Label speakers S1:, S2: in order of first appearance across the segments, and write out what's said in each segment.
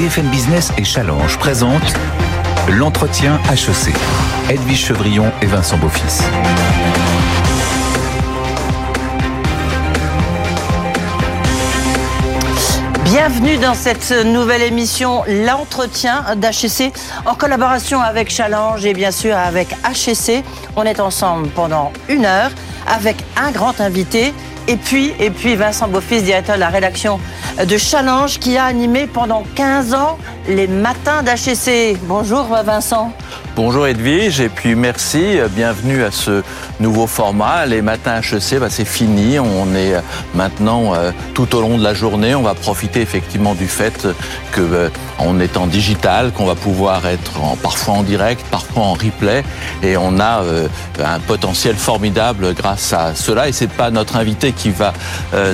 S1: BFM Business et Challenge présentent l'entretien HEC. Edwige Chevrillon et Vincent Beaufils.
S2: Bienvenue dans cette nouvelle émission, l'entretien d'HEC, en collaboration avec Challenge et bien sûr avec HEC. On est ensemble pendant une heure avec un grand invité. Et puis, Vincent Beaufils, directeur de la rédaction de Challenge, qui a animé pendant 15 ans les matins d'HEC. Bonjour Vincent.
S3: Bonjour Edwige et puis merci, bienvenue à ce nouveau format. Les matins HEC, bah, c'est fini, on est maintenant euh, tout au long de la journée, on va profiter effectivement du fait que euh, est en digital, qu'on va pouvoir être parfois en direct, parfois en replay. Et on a euh, un potentiel formidable grâce à cela. Et c'est pas notre invité qui va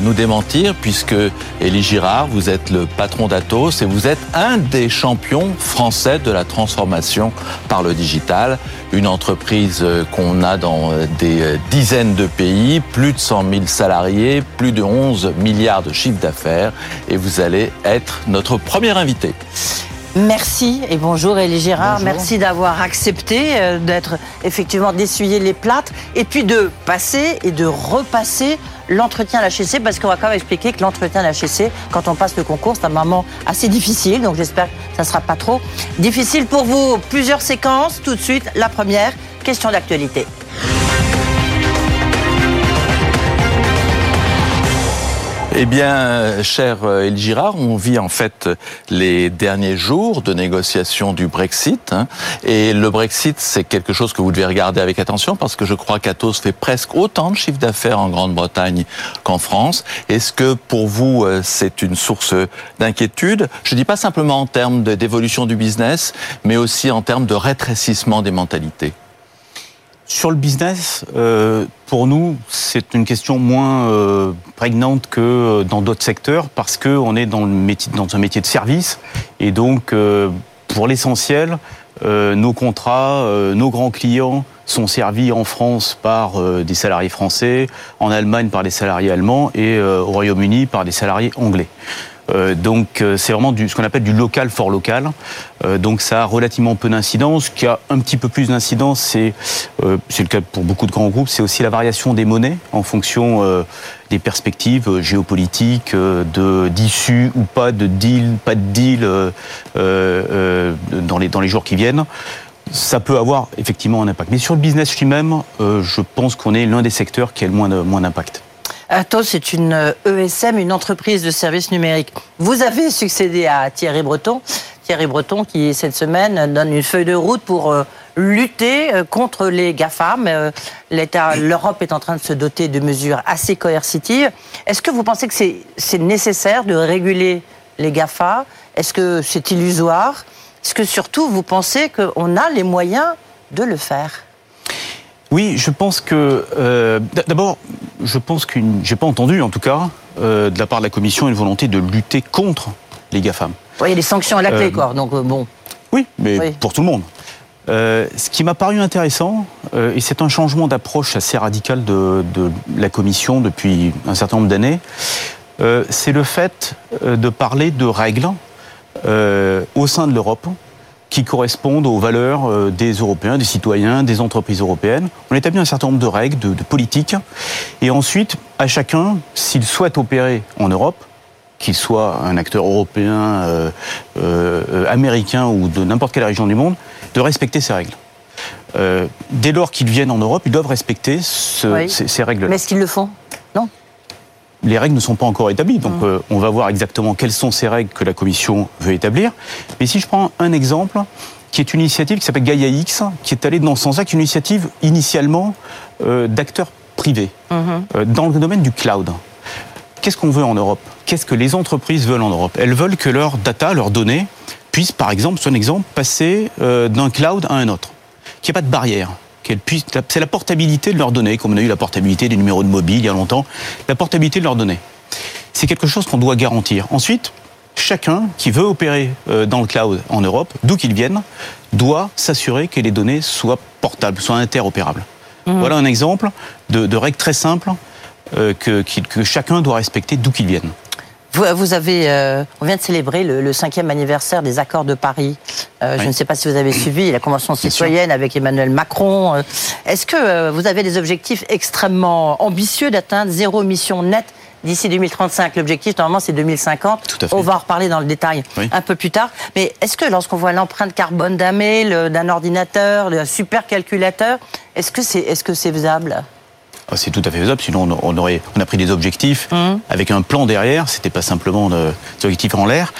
S3: nous démentir puisque Élie Girard, vous êtes le patron d'Atos et vous êtes un des champions français de la transformation par le digital, une entreprise euh, qu'on a dans euh, des euh, dizaines de pays, plus de 100 000 salariés, plus de 11 milliards de chiffre d'affaires, et vous allez être notre premier invité.
S2: Merci et bonjour Elie Gérard. Merci d'avoir accepté d'être effectivement d'essuyer les plates et puis de passer et de repasser l'entretien à l'HEC parce qu'on va quand même expliquer que l'entretien à l'HEC, quand on passe le concours, c'est un moment assez difficile. Donc j'espère que ça ne sera pas trop difficile pour vous. Plusieurs séquences. Tout de suite, la première, question d'actualité.
S3: Eh bien, cher El euh, Girard, on vit en fait les derniers jours de négociation du Brexit. Hein. et le Brexit, c'est quelque chose que vous devez regarder avec attention parce que je crois qu'Atos fait presque autant de chiffre d'affaires en Grande-Bretagne qu'en France. Est-ce que pour vous, euh, c'est une source d'inquiétude? Je ne dis pas simplement en termes d'évolution du business, mais aussi en termes de rétrécissement des mentalités.
S4: Sur le business, euh, pour nous, c'est une question moins euh, prégnante que dans d'autres secteurs parce qu'on est dans, le métier, dans un métier de service et donc, euh, pour l'essentiel, nos contrats, nos grands clients sont servis en France par des salariés français, en Allemagne par des salariés allemands et au Royaume-Uni par des salariés anglais. Euh, donc euh, c'est vraiment du, ce qu'on appelle du local for local. Euh, donc ça a relativement peu d'incidence. Ce qui a un petit peu plus d'incidence, c'est c'est le cas pour beaucoup de grands groupes, c'est aussi la variation des monnaies en fonction des perspectives géopolitiques, de d'issue ou pas de deal, pas de deal dans les dans les jours qui viennent ça peut avoir effectivement un impact. Mais sur le business lui-même, je pense qu'on est l'un des secteurs qui a le moins d'impact.
S2: Atos c'est une ESM, une entreprise de services numériques. Vous avez succédé à Thierry Breton. Thierry Breton qui, cette semaine, donne une feuille de route pour euh, lutter euh, contre les GAFAM. Euh, L'Europe est en train de se doter de mesures assez coercitives. Est-ce que vous pensez que c'est nécessaire de réguler les GAFA? Est-ce que c'est illusoire? Est-ce que surtout vous pensez qu'on a les moyens de le faire?
S4: Oui, je pense que euh, d'abord, je pense que j'ai pas entendu, en tout cas, euh, de la part de la Commission, une volonté de lutter contre les GAFAM.
S2: Oui, il y a des sanctions à la clé, euh, quoi. Donc bon.
S4: Oui, mais pour tout le monde. ce qui m'a paru intéressant, et c'est un changement d'approche assez radical de, de, la Commission depuis un certain nombre d'années, c'est le fait de parler de règles au sein de l'Europe qui correspondent aux valeurs euh, des Européens, des citoyens, des entreprises européennes. On établit un certain nombre de règles, de, politiques, et ensuite, à chacun, s'il souhaite opérer en Europe, qu'il soit un acteur européen, euh, euh, américain ou de n'importe quelle région du monde, de respecter ces règles. dès lors qu'ils viennent en Europe, ils doivent respecter ces, ces règles.
S2: Mais est-ce qu'ils le font?
S4: Les règles ne sont pas encore établies, donc mmh. euh, on va voir exactement quelles sont ces règles que la Commission veut établir. Mais si je prends un exemple, qui est une initiative qui s'appelle Gaia X, qui est allée dans ce sens-là, qui est une initiative initialement euh, d'acteurs privés mmh. euh, dans le domaine du cloud. Qu'est-ce qu'on veut en Europe? Qu'est-ce que les entreprises veulent en Europe? Elles veulent que leurs data, leurs données, puissent, par exemple, c'est un exemple, passer d'un cloud à un autre. Qu'il n'y ait pas de barrière c'est la portabilité de leurs données, comme on a eu la portabilité des numéros de mobile il y a longtemps, la portabilité de leurs données. C'est quelque chose qu'on doit garantir. Ensuite, chacun qui veut opérer euh, dans le cloud en Europe, d'où qu'il vienne, doit s'assurer que les données soient portables, soient interopérables. Mmh. Voilà un exemple de, règles très simples euh, que, que chacun doit respecter d'où qu'il vienne.
S2: Vous, avez, euh, on vient de célébrer le, cinquième anniversaire des accords de Paris. Euh, je ne sais pas si vous avez suivi la convention citoyenne avec Emmanuel Macron. Euh, est-ce que vous avez des objectifs extrêmement ambitieux d'atteindre zéro émission nette d'ici 2035. L'objectif, normalement, c'est 2050. On va en reparler dans le détail un peu plus tard. Mais est-ce que lorsqu'on voit l'empreinte carbone d'un mail, d'un ordinateur, d'un supercalculateur, est-ce que c'est est -ce c'est faisable?
S4: C'est tout à fait faisable, sinon on, aurait, on a pris des objectifs mmh. avec un plan derrière, c'était pas simplement des objectifs en l'air.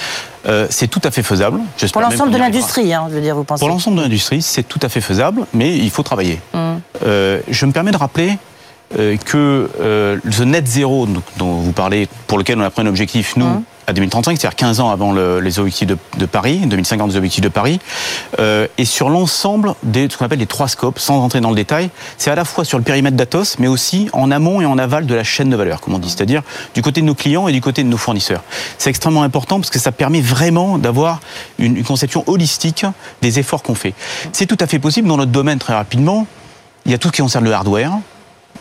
S4: Euh, c'est tout à fait faisable.
S2: Pour l'ensemble de l'industrie, hein, je veux dire, vous pensez
S4: Pour l'ensemble de l'industrie, c'est tout à fait faisable, mais il faut travailler. Mmh. Euh, je me permets de rappeler euh, que le net zéro dont vous parlez, pour lequel on a pris un objectif, nous, mmh à 2035, c'est-à-dire 15 ans avant les objectifs de, Paris, 2050 des objectifs de Paris, euh, et sur l'ensemble des ce qu'on appelle les trois scopes, sans entrer dans le détail, c'est à la fois sur le périmètre d'Atos, mais aussi en amont et en aval de la chaîne de valeur, comme on dit, c'est-à-dire du côté de nos clients et du côté de nos fournisseurs. C'est extrêmement important parce que ça permet vraiment d'avoir une, une conception holistique des efforts qu'on fait. C'est tout à fait possible dans notre domaine très rapidement. Il y a tout ce qui concerne le hardware,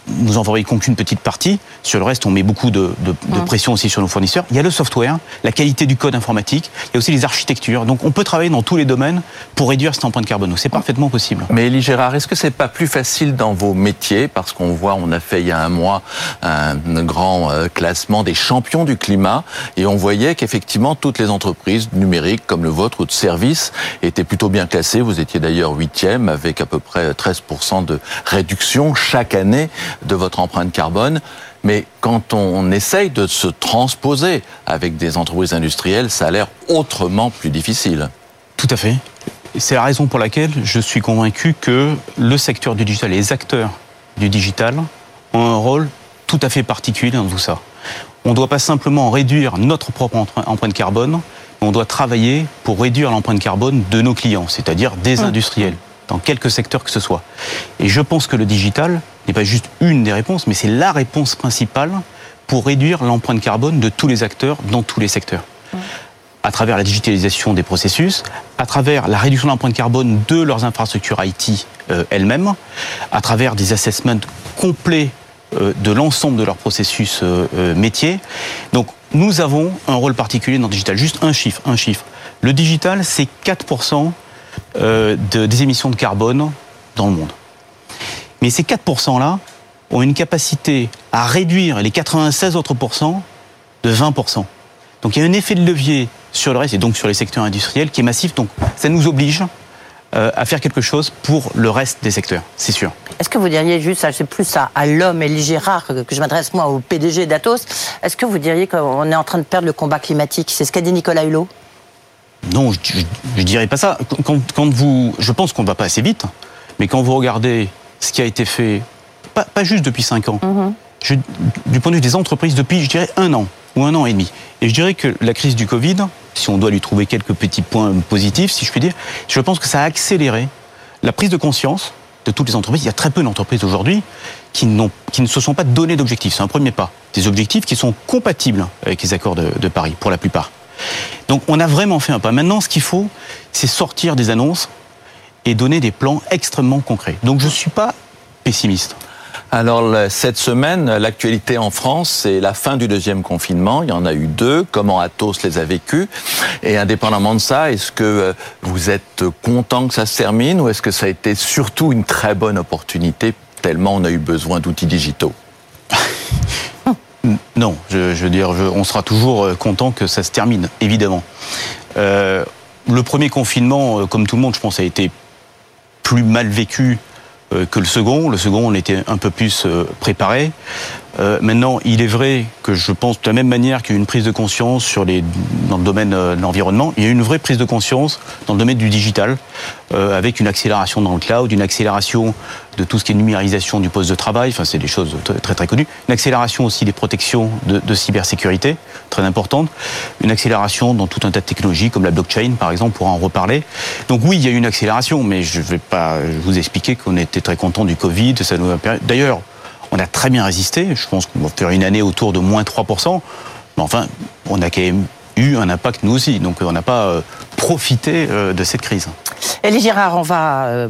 S4: nous en fabriquons qu'une petite partie. Sur le reste, on met beaucoup de, pression aussi sur nos fournisseurs. Il y a le software, la qualité du code informatique. Il y a aussi les architectures. Donc, on peut travailler dans tous les domaines pour réduire cette empreinte carbone. C'est parfaitement possible.
S3: Mais Elie Gérard, est-ce que c'est pas plus facile dans vos métiers? Parce qu'on voit, on a fait il y a un mois un grand euh, classement des champions du climat et on voyait qu'effectivement toutes les entreprises numériques comme le vôtre ou de services étaient plutôt bien classées. Vous étiez d'ailleurs huitième avec à peu près 13% de réduction chaque année de votre empreinte carbone. Mais quand on essaye de se transposer avec des entreprises industrielles, ça a l'air autrement plus difficile.
S4: Tout à fait. C'est la raison pour laquelle je suis convaincu que le secteur du digital, les acteurs du digital ont un rôle tout à fait particulier dans tout ça. On ne doit pas simplement réduire notre propre empreinte carbone, on doit travailler pour réduire l'empreinte carbone de nos clients, c'est-à-dire des industriels dans quelques secteurs que ce soit. Et je pense que le digital n'est pas juste une des réponses, mais c'est la réponse principale pour réduire l'empreinte carbone de tous les acteurs dans tous les secteurs. À travers la digitalisation des processus, à travers la réduction de l'empreinte carbone de leurs infrastructures IT euh, elles-mêmes, à travers des assessments complets euh, de l'ensemble de leurs processus euh, métiers. Donc nous avons un rôle particulier dans le digital. Juste un chiffre, un chiffre. Le digital, c'est 4% euh, des émissions de carbone dans le monde. Mais ces 4%-là ont une capacité à réduire les 96 autres pourcents de 20%. Donc il y a un effet de levier sur le reste et donc sur les secteurs industriels qui est massif. Donc ça nous oblige euh, à faire quelque chose pour le reste des secteurs, c'est sûr.
S2: Est-ce que vous diriez juste, c'est plus à, à l'homme et Gérard que je m'adresse moi au PDG d'Atos, est-ce que vous diriez qu'on est en train de perdre le combat climatique? C'est ce qu'a dit Nicolas Hulot
S4: non, je, ne dirais pas ça. Quand, vous, je pense qu'on ne va pas assez vite, mais quand vous regardez ce qui a été fait, pas, juste depuis cinq ans, mhm. du point de vue des entreprises, depuis, je dirais, un an ou un an et demi. Et je dirais que la crise du Covid, si on doit lui trouver quelques petits points positifs, si je puis dire, je pense que ça a accéléré la prise de conscience de toutes les entreprises. Il y a très peu d'entreprises aujourd'hui qui, qui, ne se sont pas donné d'objectifs. C'est un premier pas. Des objectifs qui sont compatibles avec les accords de Paris, pour la plupart. Donc on a vraiment fait un pas. Maintenant, ce qu'il faut, c'est sortir des annonces et donner des plans extrêmement concrets. Donc je ne suis pas pessimiste.
S3: Alors cette semaine, l'actualité en France, c'est la fin du deuxième confinement. Il y en a eu deux. Comment Athos les a vécus? Et indépendamment de ça, est-ce que euh, vous êtes content que ça se termine ou est-ce que ça a été surtout une très bonne opportunité tellement on a eu besoin d'outils digitaux?
S4: non, je, veux dire, on sera toujours euh, content que ça se termine, évidemment. Euh, le premier confinement, euh, comme tout le monde, je pense, a été plus mal vécu que le second. Le second, on était un peu plus préparé. Euh, maintenant, il est vrai que je pense de la même manière qu'il y a une prise de conscience sur les, dans le domaine euh, de l'environnement, il y a eu une vraie prise de conscience dans le domaine du digital, euh, avec une accélération dans le cloud, une accélération de tout ce qui est numérisation du poste de travail, enfin c'est des choses très, très connues, une accélération aussi des protections de, de, cybersécurité, très importante, une accélération dans tout un tas de technologies comme la blockchain par exemple, pour en reparler. Donc oui, il y a eu une accélération, mais je ne vais pas vous expliquer qu'on était très content du Covid, ça nous a D'ailleurs, on a très bien résisté. Je pense qu'on va faire une année autour de moins 3%. Mais enfin, on a quand même eu un impact nous aussi. Donc on n'a pas euh, profité euh, de cette crise.
S2: Elie Girard, on va euh,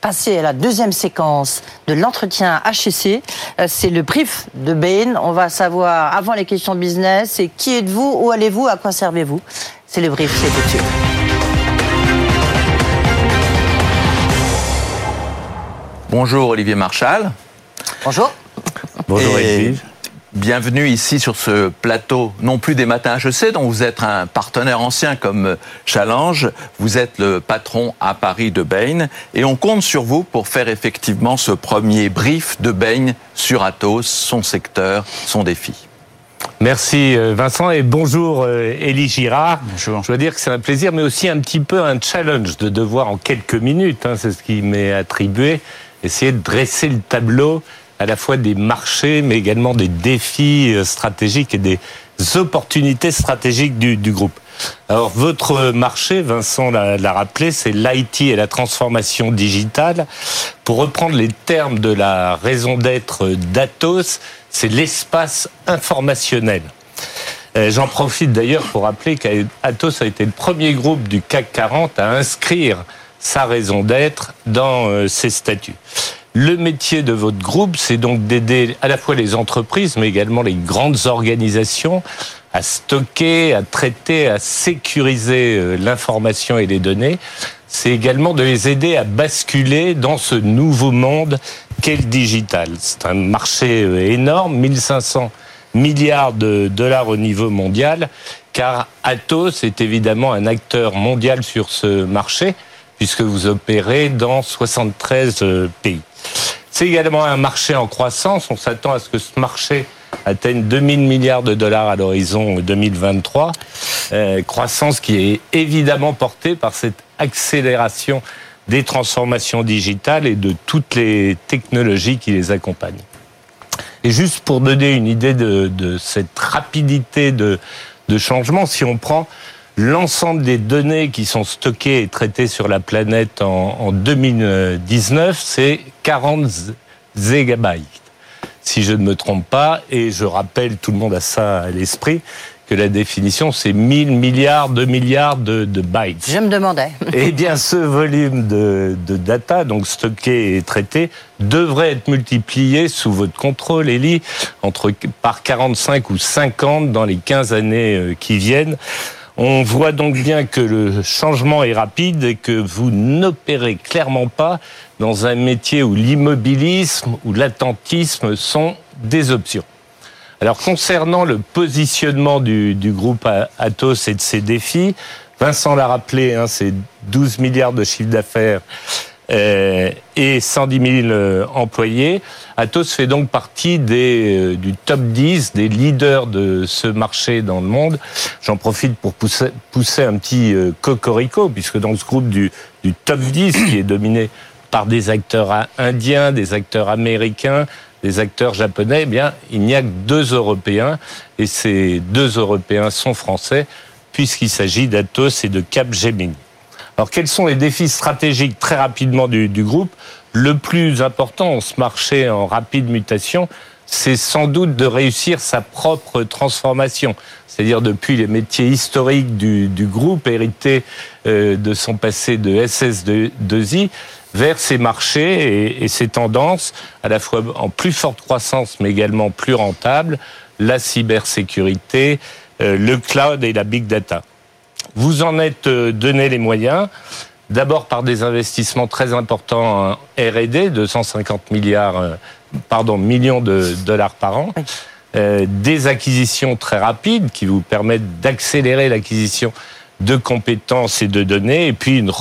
S2: passer à la deuxième séquence de l'entretien HEC. C'est le brief de Bain. On va savoir, avant les questions business, c'est qui êtes-vous, où allez-vous, à quoi servez-vous? C'est le brief, c'est tout de suite.
S3: Bonjour Olivier Marchal.
S2: Bonjour.
S3: Bonjour Olivier. Bienvenue ici sur ce plateau, non plus des matins HEC, dont vous êtes un partenaire ancien comme Challenge. Vous êtes le patron à Paris de Bain et on compte sur vous pour faire effectivement ce premier brief de Bain sur Atos, son secteur, son défi.
S5: Merci euh, Vincent et bonjour Elie euh, Girard.
S4: Bonjour.
S5: Je dois dire que c'est un plaisir, mais aussi un petit peu un challenge de devoir en quelques minutes, hein, c'est ce qui m'est attribué, essayer de dresser le tableau à la fois des marchés, mais également des défis euh, stratégiques et des opportunités stratégiques du, groupe. Alors, votre marché, Vincent l'a rappelé, c'est l'IT et la transformation digitale. Pour reprendre les termes de la raison d'être d'Atos, c'est l'espace informationnel. Euh, j'en profite d'ailleurs pour rappeler qu'Atos a été le premier groupe du CAC 40 à inscrire sa raison d'être dans euh, ses statuts. Le métier de votre groupe, c'est donc d'aider à la fois les entreprises, mais également les grandes organisations à stocker, à traiter, à sécuriser euh, l'information et les données. C'est également de les aider à basculer dans ce nouveau monde qu'est le digital. C'est un marché euh, énorme, 1500 milliards de dollars au niveau mondial, car Atos est évidemment un acteur mondial sur ce marché, puisque vous opérez dans 73 euh, pays. C'est également un marché en croissance. On s'attend à ce que ce marché atteigne 2000 milliards de dollars à l'horizon 2023. Euh, croissance qui est évidemment portée par cette accélération des transformations digitales et de toutes les technologies qui les accompagnent. Et juste pour donner une idée de, cette rapidité de, de changement, si on prend l'ensemble des données qui sont stockées et traitées sur la planète en, 2019, c'est 40 gigabytes, si je ne me trompe pas. Et je rappelle, tout le monde a ça à l'esprit, que la définition, c'est 1000 milliards, de milliards de, bytes.
S2: Je me demandais.
S5: Eh bien, ce volume de, data, donc stocké et traité, devrait être multiplié sous votre contrôle, Elie, entre, par 45 ou 50 dans les 15 années euh, qui viennent. On voit donc bien que le changement est rapide et que vous n'opérez clairement pas dans un métier où l'immobilisme ou l'attentisme sont des options. Alors concernant le positionnement du, groupe Atos et de ses défis, Vincent l'a rappelé, hein, c'est 12 milliards de chiffre d'affaires et 110 000 euh, employés. Atos fait donc partie des, euh, du top 10 des leaders de ce marché dans le monde. J'en profite pour pousser, pousser un petit cocorico, puisque dans ce groupe du, du top 10, qui est dominé par des acteurs indiens, des acteurs américains, des acteurs japonais, eh bien, il n'y a que deux Européens, et ces deux Européens sont français, puisqu'il s'agit d'Atos et de Capgemini. Alors quels sont les défis stratégiques très rapidement du, groupe? Le plus important en ce marché en rapide mutation, c'est sans doute de réussir sa propre transformation. C'est-à-dire depuis les métiers historiques du, groupe, hérités euh, de son passé de SS2I, vers ces marchés et, et, ces tendances, à la fois en plus forte croissance, mais également plus rentables, la cybersécurité, euh, le cloud et la big data. Vous en êtes euh, donné les moyens, d'abord par des investissements très importants en R&D, 250 milliards, euh, pardon, millions de dollars par an, euh, des acquisitions très rapides qui vous permettent d'accélérer l'acquisition de compétences et de données, et puis une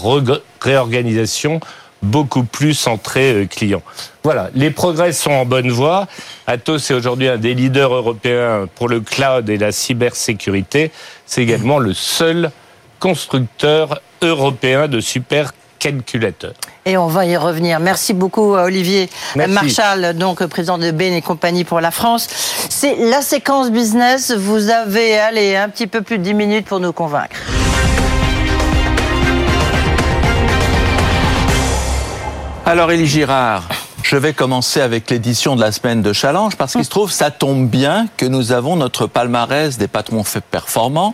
S5: réorganisation beaucoup plus centrée client. Voilà, les progrès sont en bonne voie. Atos est aujourd'hui un des leaders européens pour le cloud et la cybersécurité. C'est également le seul constructeur européen de supercalculateurs.
S2: Et on va y revenir. Merci beaucoup Olivier Marshall, donc président de Bain et compagnie pour la France. C'est la séquence business. Vous avez allé un petit peu plus de 10 minutes pour nous convaincre.
S3: Alors Élie Girard, Je vais commencer avec l'édition de la semaine de Challenge parce qu'il se trouve, ça tombe bien que nous avons notre palmarès des patrons performants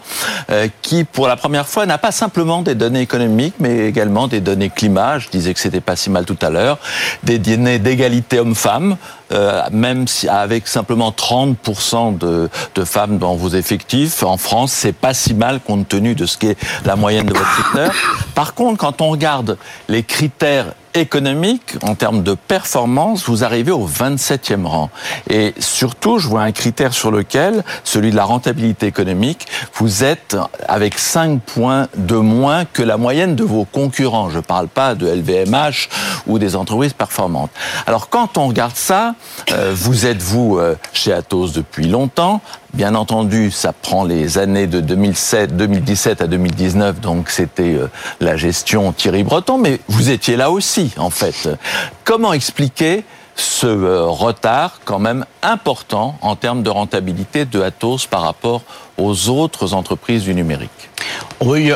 S3: euh, qui, pour la première fois, n'a pas simplement des données économiques, mais également des données climat. Je disais que c'était pas si mal tout à l'heure. Des données d'égalité homme-femme, euh, même si avec simplement 30% de, de femmes dans vos effectifs. En France, c'est pas si mal compte tenu de ce qu'est la moyenne de votre secteur. Par contre, quand on regarde les critères économique, en termes de performance, vous arrivez au 27e rang. Et surtout, je vois un critère sur lequel, celui de la rentabilité économique, vous êtes avec 5 points de moins que la moyenne de vos concurrents. Je ne parle pas de LVMH ou des entreprises performantes. Alors quand on regarde ça, euh, vous êtes vous euh, chez Atos depuis longtemps, Bien entendu, ça prend les années de 2007, 2017 à 2019, donc c'était euh, la gestion Thierry Breton, mais vous étiez là aussi, en fait. Comment expliquer ce euh, retard quand même important en termes de rentabilité de Atos par rapport aux autres entreprises du numérique?
S4: Oui,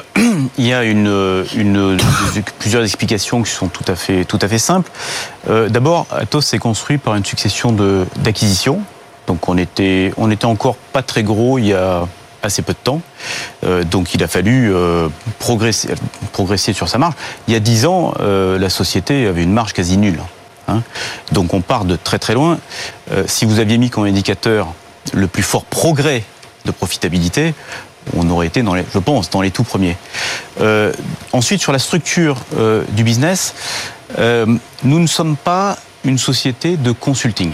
S4: il y a, plusieurs explications qui sont tout à fait, tout à fait simples. Euh, d'abord, Atos s'est construit par une succession d'acquisitions donc on était, encore pas très gros il y a assez peu de temps. Euh, donc il a fallu euh, progresser, progresser sur sa marge. Il y a dix ans, euh, la société avait une marge quasi nulle. Hein. Donc on part de très très loin. si vous aviez mis comme indicateur le plus fort progrès de profitabilité, on aurait été, dans les, je pense, dans les tout premiers. ensuite, sur la structure du business, nous ne sommes pas une société de consulting.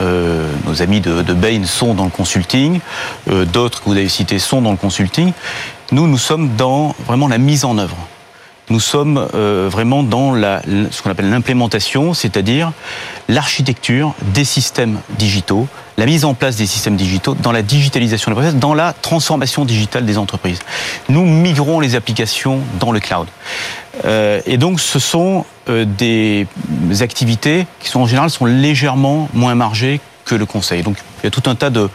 S4: Euh, nos amis de, Bain sont dans le consulting, euh, d'autres que vous avez cités sont dans le consulting. Nous, nous sommes dans vraiment la mise en œuvre. Nous sommes euh, vraiment dans la, ce qu'on appelle l'implémentation, c'est-à-dire l'architecture des systèmes digitaux, la mise en place des systèmes digitaux, dans la digitalisation des process, dans la transformation digitale des entreprises. Nous migrons les applications dans le cloud. Euh, et donc, ce sont euh, des activités qui sont en général sont légèrement moins margées que le conseil. Donc, il y a tout un tas de,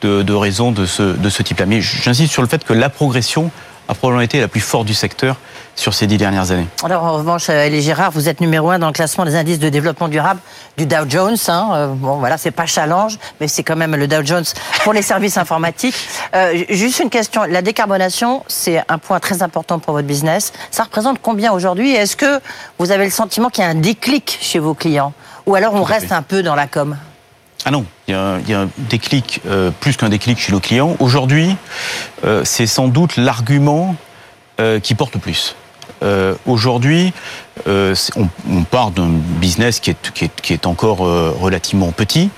S4: de, de raisons de ce, de ce type-là. Mais j'insiste sur le fait que la progression a probablement été la plus forte du secteur sur ces dix dernières années.
S2: Alors en revanche, euh, Elie Gérard, vous êtes numéro un dans le classement des indices de développement durable du Dow Jones. Hein. Euh, bon, voilà, c'est pas challenge, mais c'est quand même le Dow Jones pour les services informatiques. Euh, juste une question, la décarbonation, c'est un point très important pour votre business. Ça représente combien aujourd'hui? Est-ce que vous avez le sentiment qu'il y a un déclic chez vos clients? Ou alors on reste un peu dans la com?
S4: Ah non, il y a, un déclic, euh, plus qu'un déclic chez nos clients. Aujourd'hui, euh, c'est sans doute l'argument euh, qui porte le plus. Aujourd'hui, on, on, part d'un business qui est, qui est, qui est encore relativement petit,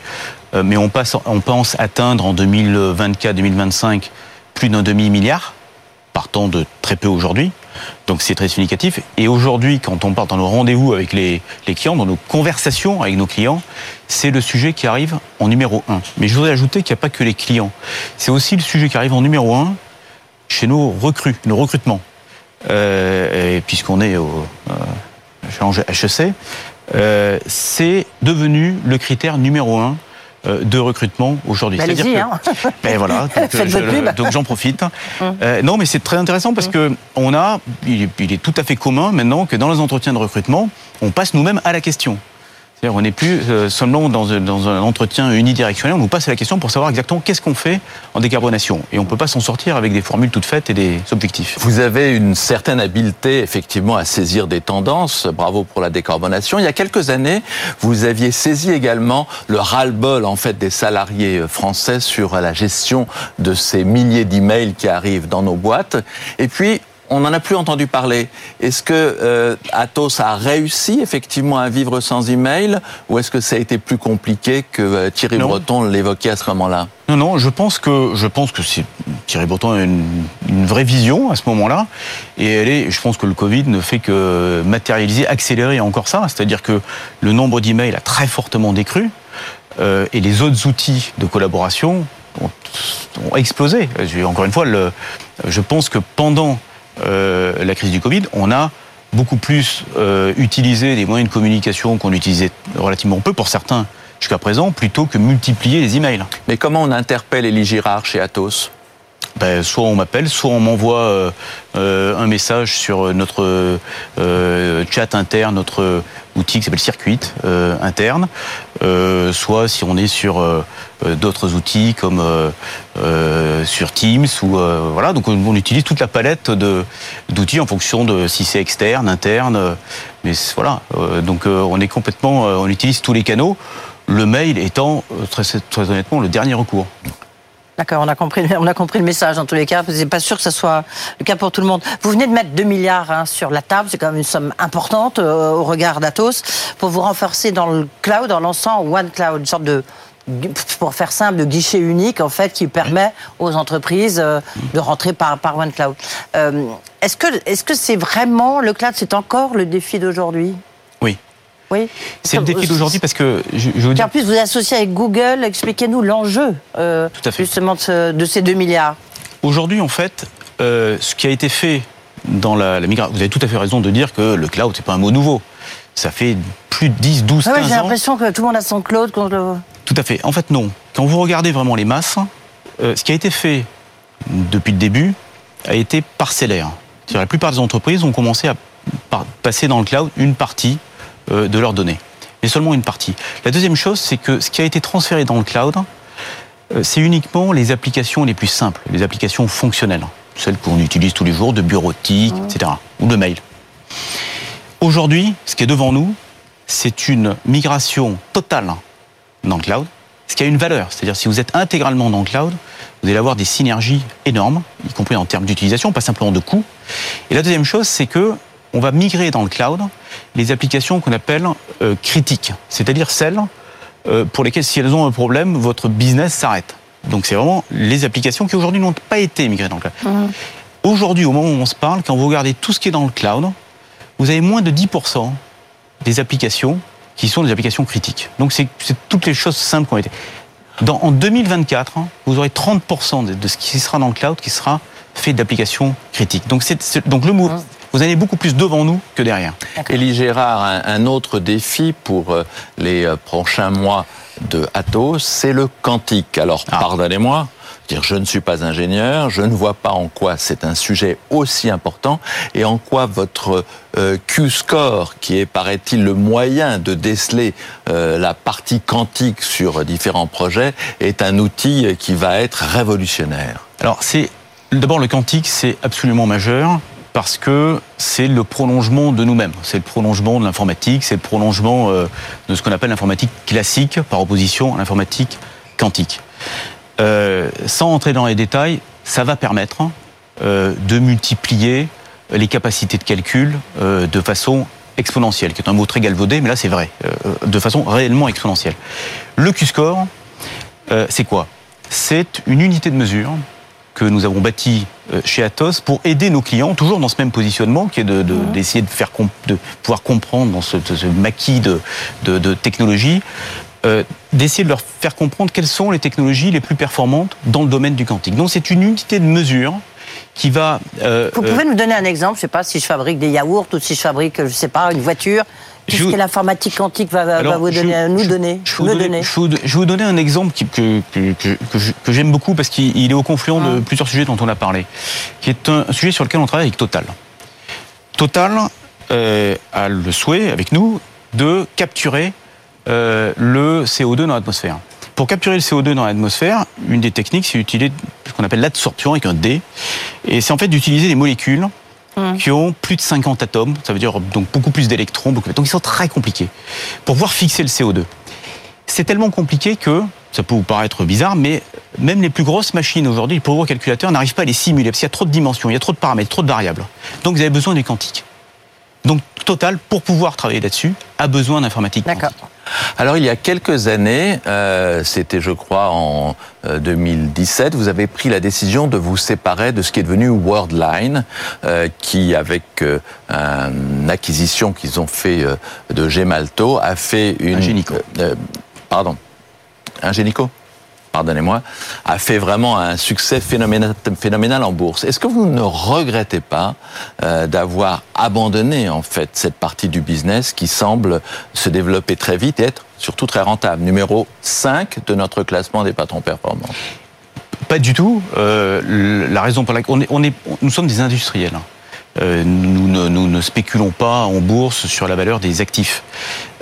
S4: mais on, passe, on pense atteindre en 2024-2025 plus d'un demi-milliard, partant de très peu aujourd'hui. Donc c'est très significatif. Et aujourd'hui, quand on part dans nos rendez-vous avec les, clients, dans nos conversations avec nos clients, c'est le sujet qui arrive en numéro un. Mais je voudrais ajouter qu'il n'y a pas que les clients. C'est aussi le sujet qui arrive en numéro un chez nos recrues, nos recrutements. Euh, puisqu'on est au euh, HEC, euh, c'est devenu le critère numéro un de recrutement aujourd'hui.
S2: Bah, allez-y, hein.
S4: ben voilà, donc, j'en profite. Hum. Euh, non, mais c'est très intéressant parce hum. que on a, il est, tout à fait commun maintenant que dans les entretiens de recrutement, on passe nous-mêmes à la question on n'est plus euh, seulement dans, un entretien unidirectionnel, on nous passe la question pour savoir exactement qu'est-ce qu'on fait en décarbonation. Et on ne peut pas s'en sortir avec des formules toutes faites et des objectifs.
S3: Vous avez une certaine habileté, effectivement, à saisir des tendances. Bravo pour la décarbonation. Il y a quelques années, vous aviez saisi également le ras-le-bol, en fait, des salariés français sur la gestion de ces milliers d'emails qui arrivent dans nos boîtes. Et puis, on n'en a plus entendu parler. Est-ce que euh, Atos a réussi effectivement à vivre sans email ou est-ce que ça a été plus compliqué que euh, Thierry Breton l'évoquait à ce moment-là?
S4: Non, non, je pense que je pense que Thierry Breton a une, vraie vision à ce moment-là et elle est, je pense que le Covid ne fait que matérialiser, accélérer encore ça. C'est-à-dire que le nombre d'emails a très fortement décru euh, et les autres outils de collaboration ont, explosé. Encore une fois, je pense que pendant euh, la crise du Covid, on a beaucoup plus euh, utilisé des moyens de communication qu'on utilisait relativement peu pour certains jusqu'à présent, plutôt que multiplier les emails.
S3: Mais comment on interpelle Elie Girard chez Atos?
S4: Ben, soit on m'appelle, soit on m'envoie euh, un message sur notre chat interne, notre outil qui s'appelle Circuit euh, interne, euh, soit si on est sur euh, euh, d'autres outils comme euh, euh, sur Teams ou voilà. Donc on, utilise toute la palette de d'outils en fonction de si c'est externe, interne. mais voilà. Donc on est complètement, on utilise tous les canaux. Le mail étant très, très honnêtement le dernier recours.
S2: D'accord, on a compris, on a compris le message en tous les cas. C'est pas sûr que ce soit le cas pour tout le monde. Vous venez de mettre 2 milliards hein, sur la table, c'est quand même une somme importante euh, au regard d'Atos, pour vous renforcer dans le cloud en lançant One Cloud, une sorte de pour faire simple, de guichet unique en fait qui permet aux entreprises euh, de rentrer par, par One Cloud. Euh, est-ce que est-ce que c'est vraiment le cloud, c'est encore le défi d'aujourd'hui?
S4: Oui. C'est le défi d'aujourd'hui parce que je, vous dire
S2: en plus, vous associez avec Google. Expliquez-nous l'enjeu euh, justement de, ce- de ces 2 milliards.
S4: Aujourd'hui, en fait, euh, ce qui a été fait dans la, la migration, vous avez tout à fait raison de dire que le cloud, c'est pas un mot nouveau. Ça fait plus de 10, 12,
S2: Ah ouais,
S4: 15
S2: j'ai
S4: ans.
S2: l'impression que tout le monde a son cloud. Le...
S4: Tout à fait. En fait, non. Quand vous regardez vraiment les masses, euh, ce qui a été fait depuis le début a été parcellaire. C'est-à-dire, La plupart des entreprises ont commencé à passer dans le cloud une partie de leurs données, mais seulement une partie. La deuxième chose, c'est que ce qui a été transféré dans le cloud, euh, c'est uniquement les applications les plus simples, les applications fonctionnelles, celles qu'on utilise tous les jours, de bureautique, etc., ou de mail. Aujourd'hui, ce qui est devant nous, c'est une migration totale dans le cloud, ce qui a une valeur. C'est-à-dire si vous êtes intégralement dans le cloud, vous allez avoir des synergies énormes, y compris en termes d'utilisation, pas simplement de coûts. Et la deuxième chose, c'est que on va migrer dans le cloud les applications qu'on appelle euh, critiques, c'est-à-dire celles euh, pour lesquelles si elles ont un problème, votre business s'arrête. Donc c'est vraiment les applications qui aujourd'hui n'ont pas été migrées dans le cloud. Aujourd'hui, au moment où on se parle, quand vous regardez tout ce qui est dans le cloud, vous avez moins de 10% des applications qui sont des applications critiques. Donc c'est toutes les choses simples qui ont été. Dans, en 2024, hein, vous aurez 30% de, de ce qui sera dans le cloud qui sera fait d'applications critiques. Donc, donc le mot, vous allez beaucoup plus devant nous que derrière.
S3: Élie Gérard, un, un autre défi pour euh, les euh, prochains mois de Atos, c'est le quantique. Alors,
S4: Ah.
S3: pardonnez-moi, dire je ne suis pas ingénieur, je ne vois pas en quoi c'est un sujet aussi important et en quoi votre euh, Q-score, qui est, paraît-il, le moyen de déceler euh, la partie quantique sur différents projets, est un outil qui va être révolutionnaire.
S4: Alors, c'est d'abord le quantique, c'est absolument majeur parce que c'est le prolongement de nous-mêmes. C'est le prolongement de l'informatique, c'est le prolongement euh, de ce qu'on appelle l'informatique classique par opposition à l'informatique quantique. Euh, sans entrer dans les détails, ça va permettre euh, de multiplier les capacités de calcul de façon exponentielle, qui est un mot très galvaudé, mais là c'est vrai, de façon réellement exponentielle. Le Q-score, c'est quoi? C'est une unité de mesure que nous avons bâtie euh, chez Atos pour aider nos clients, toujours dans ce même positionnement, qui est de- de- d'essayer de, faire de pouvoir comprendre dans ce, ce maquis de, de, de technologies, euh, d'essayer de leur faire comprendre quelles sont les technologies les plus performantes dans le domaine du quantique. Donc c'est une unité de mesure qui va... euh,
S2: Vous pouvez nous donner un exemple Je sais pas si je fabrique des yaourts ou si je fabrique, je sais pas, une voiture. Qu'est-ce
S4: vous-
S2: que l'informatique quantique va,
S4: Alors, je-
S2: nous
S4: je-
S2: donner
S4: Je vais
S2: me
S4: vous donner, je vais vous- un exemple qui- que, que, que, que j'aime beaucoup parce qu'il il est au confluent de
S2: Ah.
S4: plusieurs sujets dont on a parlé, qui est un sujet sur lequel on travaille avec Total. Total euh, a le souhait, avec nous, de capturer euh, le CO2 dans l'atmosphère. Pour capturer le CO2 dans l'atmosphère, une des techniques, c'est d'utiliser ce qu'on appelle l'adsorption avec un D. Et c'est en fait d'utiliser des molécules qui ont plus de 50 atomes, ça veut dire donc beaucoup plus d'électrons, beaucoup- donc ils sont très compliqués, pour pouvoir fixer le CO2. C'est tellement compliqué que, ça peut vous paraître bizarre, mais même les plus grosses machines aujourd'hui, les plus gros calculateurs, n'arrivent pas à les simuler, parce qu'il y a trop de dimensions, il y a trop de paramètres, trop de variables. Donc vous avez besoin du quantique. Donc Total, pour pouvoir travailler là-dessus, a besoin d'informatique
S2: D'accord.
S3: Alors il y a quelques années, euh, c'était je crois en euh, 2017, vous avez pris la décision de vous séparer de ce qui est devenu Worldline, euh, qui avec euh, une acquisition qu'ils ont fait euh, de Gemalto a fait une...
S4: Ingenico.
S3: euh, pardon, Ingenico pardonnez-moi, a fait vraiment un succès phénoménal, en bourse. Est-ce que vous ne regrettez pas euh, d'avoir abandonné en fait cette partie du business qui semble se développer très vite et être surtout très rentable? Numéro 5 de notre classement des patrons performants.
S4: Pas du tout. Euh, la raison pour laquelle on est, on est, nous sommes des industriels. Euh, nous, ne, nous, ne, spéculons pas en bourse sur la valeur des actifs.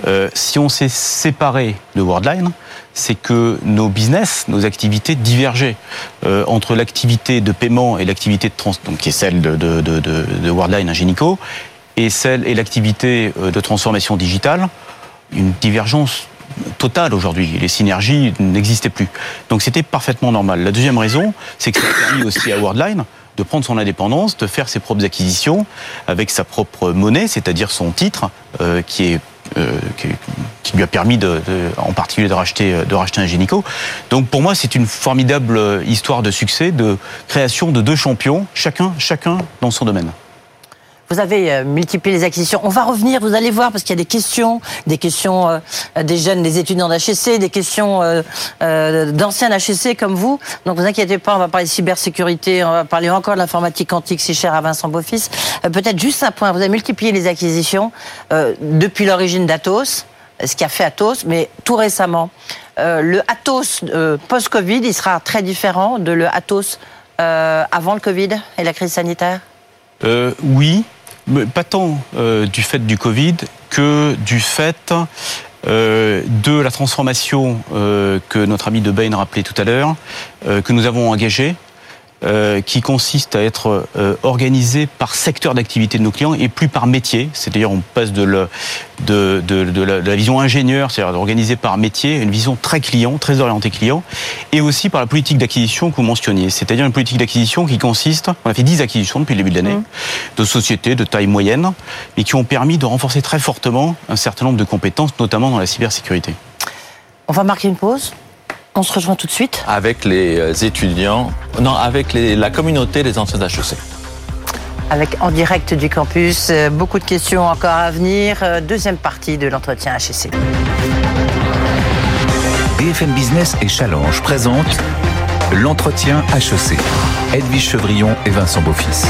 S4: Euh, si on s'est séparé de Worldline, c'est que nos business, nos activités divergeaient euh, entre l'activité de paiement et l'activité de trans, donc qui est celle de, de, de, de Worldline Ingenico, et celle et l'activité de transformation digitale, une divergence totale aujourd'hui. Les synergies n'existaient plus. Donc c'était parfaitement normal. La deuxième raison, c'est que ça a permis aussi à Worldline de prendre son indépendance, de faire ses propres acquisitions avec sa propre monnaie, c'est-à-dire son titre, euh, qui est euh, qui, qui, lui a permis de, de, en particulier de racheter de racheter un Génico. Donc pour moi c'est une formidable histoire de succès, de création de deux champions, chacun chacun dans son domaine.
S2: Vous avez euh, multiplié les acquisitions. On va revenir, vous allez voir, parce qu'il y a des questions, des questions euh, des jeunes, des étudiants d'HEC, des questions euh, d'anciens d'HEC comme vous. Donc vous inquiétez pas, on va parler de cybersécurité, on va parler encore de l'informatique quantique si cher à Vincent Beaufils. Peut-être juste un point, vous avez multiplié les acquisitions depuis l'origine d'Atos, ce qui a fait Atos, mais tout récemment. le Atos post-Covid, il sera très différent de le Atos avant le Covid et la crise sanitaire?
S4: Oui, pas tant euh, du fait du Covid que du fait euh, de la transformation euh, que notre ami de Bain rappelait tout à l'heure, que nous avons engagée euh, qui consiste à être euh, organisé par secteur d'activité de nos clients et plus par métier. C'est-à-dire on passe de, le, de, de, de, la, de, la, vision ingénieur, c'est-à-dire organisé par métier, à une vision très client, très orientée client, et aussi par la politique d'acquisition que vous mentionniez. C'est-à-dire une politique d'acquisition qui consiste, on a fait 10 acquisitions depuis le début de l'année, mmh. de sociétés de taille moyenne, mais qui ont permis de renforcer très fortement un certain nombre de compétences, notamment dans la cybersécurité.
S2: On va marquer une pause on se rejoint tout de suite
S3: Avec les étudiants, non, avec les, la communauté des anciens HEC.
S2: Avec en direct du campus, euh, beaucoup de questions encore à venir. Euh, deuxième partie de l'entretien HEC.
S1: BFM Business et Challenge présentent l'entretien HEC. Edwige Chevrillon et Vincent Beaufils.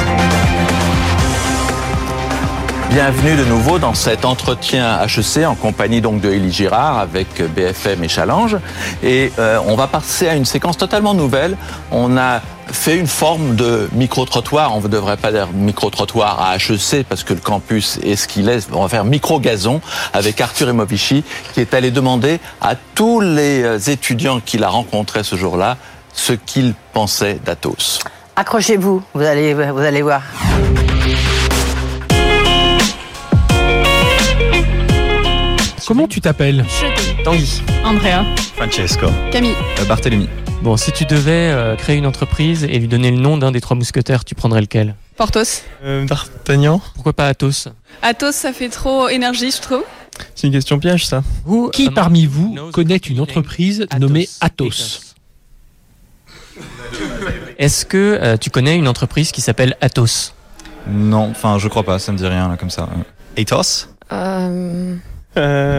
S3: Bienvenue de nouveau dans cet entretien HEC en compagnie donc de Élie Girard avec BFM et Challenge. Et euh, on va passer à une séquence totalement nouvelle. On a fait une forme de micro-trottoir. On ne devrait pas dire micro-trottoir à HEC parce que le campus est ce qu'il est. On va faire micro-gazon avec Arthur Emovici qui est allé demander à tous les étudiants qu'il a rencontrés ce jour-là ce qu'ils pensaient d'Atos.
S2: Accrochez-vous, vous allez, vous allez voir.
S6: Comment tu t'appelles
S7: Tanguy.
S8: Andrea.
S9: Francesco.
S8: Camille.
S9: Euh, Barthélemy.
S7: Bon, si tu devais euh, créer une entreprise et lui donner le nom d'un des trois mousquetaires, tu prendrais lequel
S8: Porthos.
S9: Euh, D'Artagnan.
S7: Pourquoi pas Athos
S8: Athos, ça fait trop énergie, je trouve.
S9: C'est une question piège, ça.
S6: Vous, Qui euh, parmi vous connaît une entreprise Athos. nommée Athos
S7: Est-ce que euh, tu connais une entreprise qui s'appelle Athos?
S9: Non, enfin, je crois pas, ça me dit rien, là, comme ça. Athos?
S10: Euh...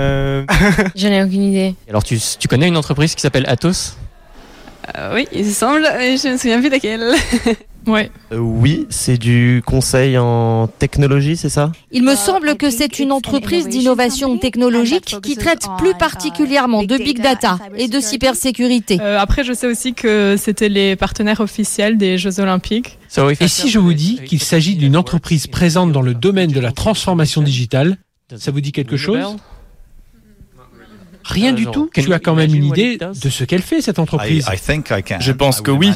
S10: Euh... J'en ai aucune idée.
S7: Alors, tu, tu connais une entreprise qui s'appelle Athos
S8: euh, Oui, il semble, mais je ne me souviens plus laquelle. ouais.
S11: Euh, oui, c'est du conseil en technologie, c'est ça?
S12: Il me semble que c'est une entreprise d'innovation technologique qui traite plus particulièrement de big data et de cybersécurité.
S8: Euh, après, je sais aussi que c'était les partenaires officiels des Jeux Olympiques.
S6: Et si je vous dis qu'il s'agit d'une entreprise présente dans le domaine de la transformation digitale, ça vous dit quelque chose Rien du tout. Tu as quand même une idée de ce qu'elle fait, cette entreprise.
S11: Je pense que oui.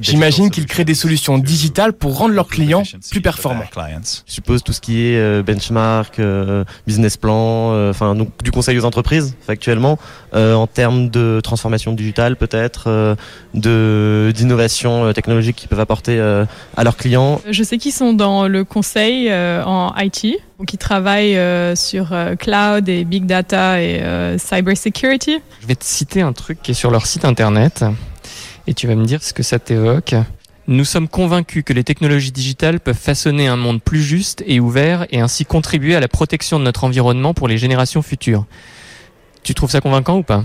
S13: J'imagine qu'ils créent des solutions digitales pour rendre leurs clients plus performants.
S11: Je suppose tout ce qui est euh, benchmark, euh, business plan, euh, enfin donc du conseil aux entreprises actuellement en termes de transformation digitale peut-être, de d'innovation technologique qu'ils peuvent apporter à leurs clients.
S8: Je sais qu'ils sont dans le conseil en IT, donc ils travaillent sur cloud et big data et cyber security.
S7: Je vais te citer un truc qui est sur leur site internet et tu vas me dire ce que ça t'évoque. Nous sommes convaincus que les technologies digitales peuvent façonner un monde plus juste et ouvert et ainsi contribuer à la protection de notre environnement pour les générations futures. Tu trouves ça convaincant ou pas?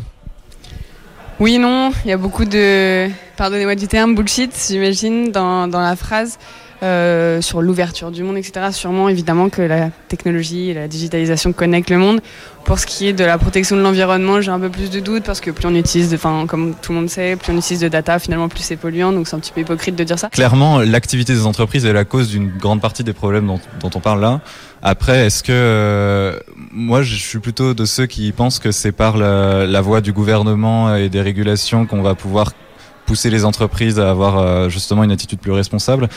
S8: Oui, non, il y a beaucoup de, pardonnez-moi du terme, bullshit, j'imagine, dans, dans la phrase.
S14: euh, sur l'ouverture du monde, etc. Sûrement, évidemment, que la technologie et la digitalisation connectent le monde. Pour ce qui est de la protection de l'environnement, j'ai un peu plus de doutes parce que plus on utilise, enfin, comme tout le monde sait, plus on utilise de data, finalement, plus c'est polluant. Donc c'est un petit peu hypocrite de dire ça.
S9: Clairement, l'activité des entreprises est la cause d'une grande partie des problèmes dont, on parle là. Après, est-ce que euh, moi, je suis plutôt de ceux qui pensent que c'est par la voie du gouvernement et des régulations qu'on va pouvoir pousser les entreprises à avoir euh, justement une attitude plus responsable.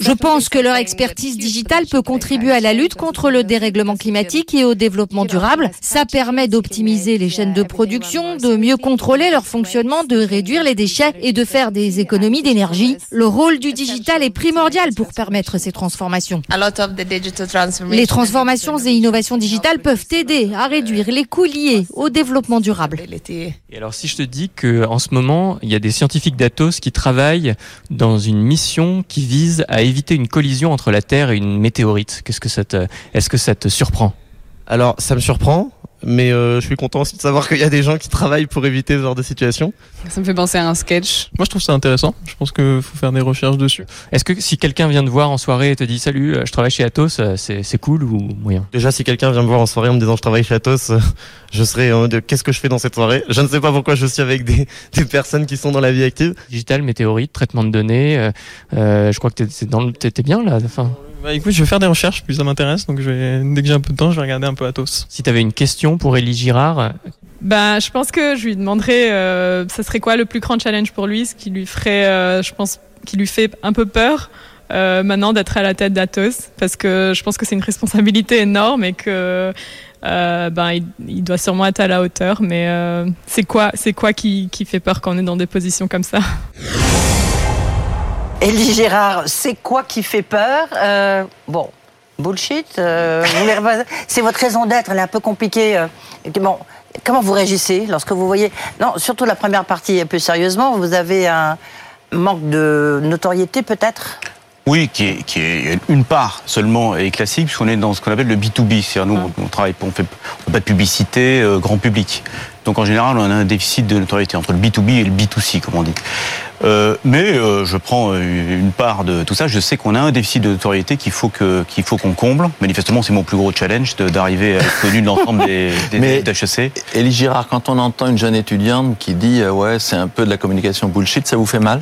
S12: Je pense que leur expertise digitale peut contribuer à la lutte contre le dérèglement climatique et au développement durable. Ça permet d'optimiser les chaînes de production, de mieux contrôler leur fonctionnement, de réduire les déchets et de faire des économies d'énergie. Le rôle du digital est primordial pour permettre ces transformations. Les transformations et innovations digitales peuvent aider à réduire les coûts liés au développement durable.
S7: Et alors si je te dis que en ce moment, il y a des scientifiques d'Atos qui travaillent dans une mission qui vise à éviter une collision entre la Terre et une météorite, qu'est-ce que ça te est-ce que ça te surprend?
S11: Alors, ça me surprend, mais euh, je suis content aussi de savoir qu'il y a des gens qui travaillent pour éviter ce genre de situation.
S14: Ça me fait penser à un sketch.
S13: Moi, je trouve ça intéressant. Je pense qu'il faut faire des recherches dessus.
S7: Est-ce que si quelqu'un vient te voir en soirée et te dit salut, euh, je travaille chez Atos, euh, c'est c'est cool ou moyen?
S11: Déjà, si quelqu'un vient me voir en soirée en me disant je travaille chez Atos, euh, je serais en mode qu'est-ce que je fais dans cette soirée? Je ne sais pas pourquoi je suis avec des, des personnes qui sont dans la vie active.
S7: Digital, météorite, traitement de données, euh, euh, je crois que t'es- dans le- bien là. Enfin,
S13: Bah écoute, je vais faire des recherches, puis ça m'intéresse, donc je vais, dès que j'ai un peu de temps, je vais regarder un peu Atos.
S7: si tu avais une question pour Élie Girard,
S8: Ben, je pense que je lui demanderais, euh, ça serait quoi le plus grand challenge pour lui, ce qui lui ferait, euh, je pense, qui lui fait un peu peur? Euh, maintenant d'être à la tête d'Atos, parce que je pense que c'est une responsabilité énorme et que euh, ben il, doit sûrement être à la hauteur. Mais euh, c'est quoi, c'est quoi qui, qui fait peur quand on est dans des positions comme ça?
S2: Élie Gérard, c'est quoi qui fait peur? Bon, bullshit. c'est votre raison d'être, elle est un peu compliquée. Bon, comment vous réagissez lorsque vous voyez Non, surtout la première partie, peu sérieusement, vous avez un manque de notoriété peut-être?
S4: Oui, qui est, qui est une part seulement est classique, puisqu'on est dans ce qu'on appelle le B2B. C'est-à-dire, nous, on, travaille, on fait, on fait pas de publicité euh, grand public. Donc, en général, on a un déficit de notoriété entre le B2B et le B2C, comme on dit. Euh, mais euh, je prends une part de tout ça. Je sais qu'on a un déficit de notoriété qu'il faut que qu'il faut qu'on comble. Manifestement, c'est mon plus gros challenge d'arriver à être connu de l'ensemble des, des d'HEC.
S3: Élie Girard, quand on entend une jeune étudiante qui dit euh, ouais c'est un peu de la communication bullshit, ça vous fait mal?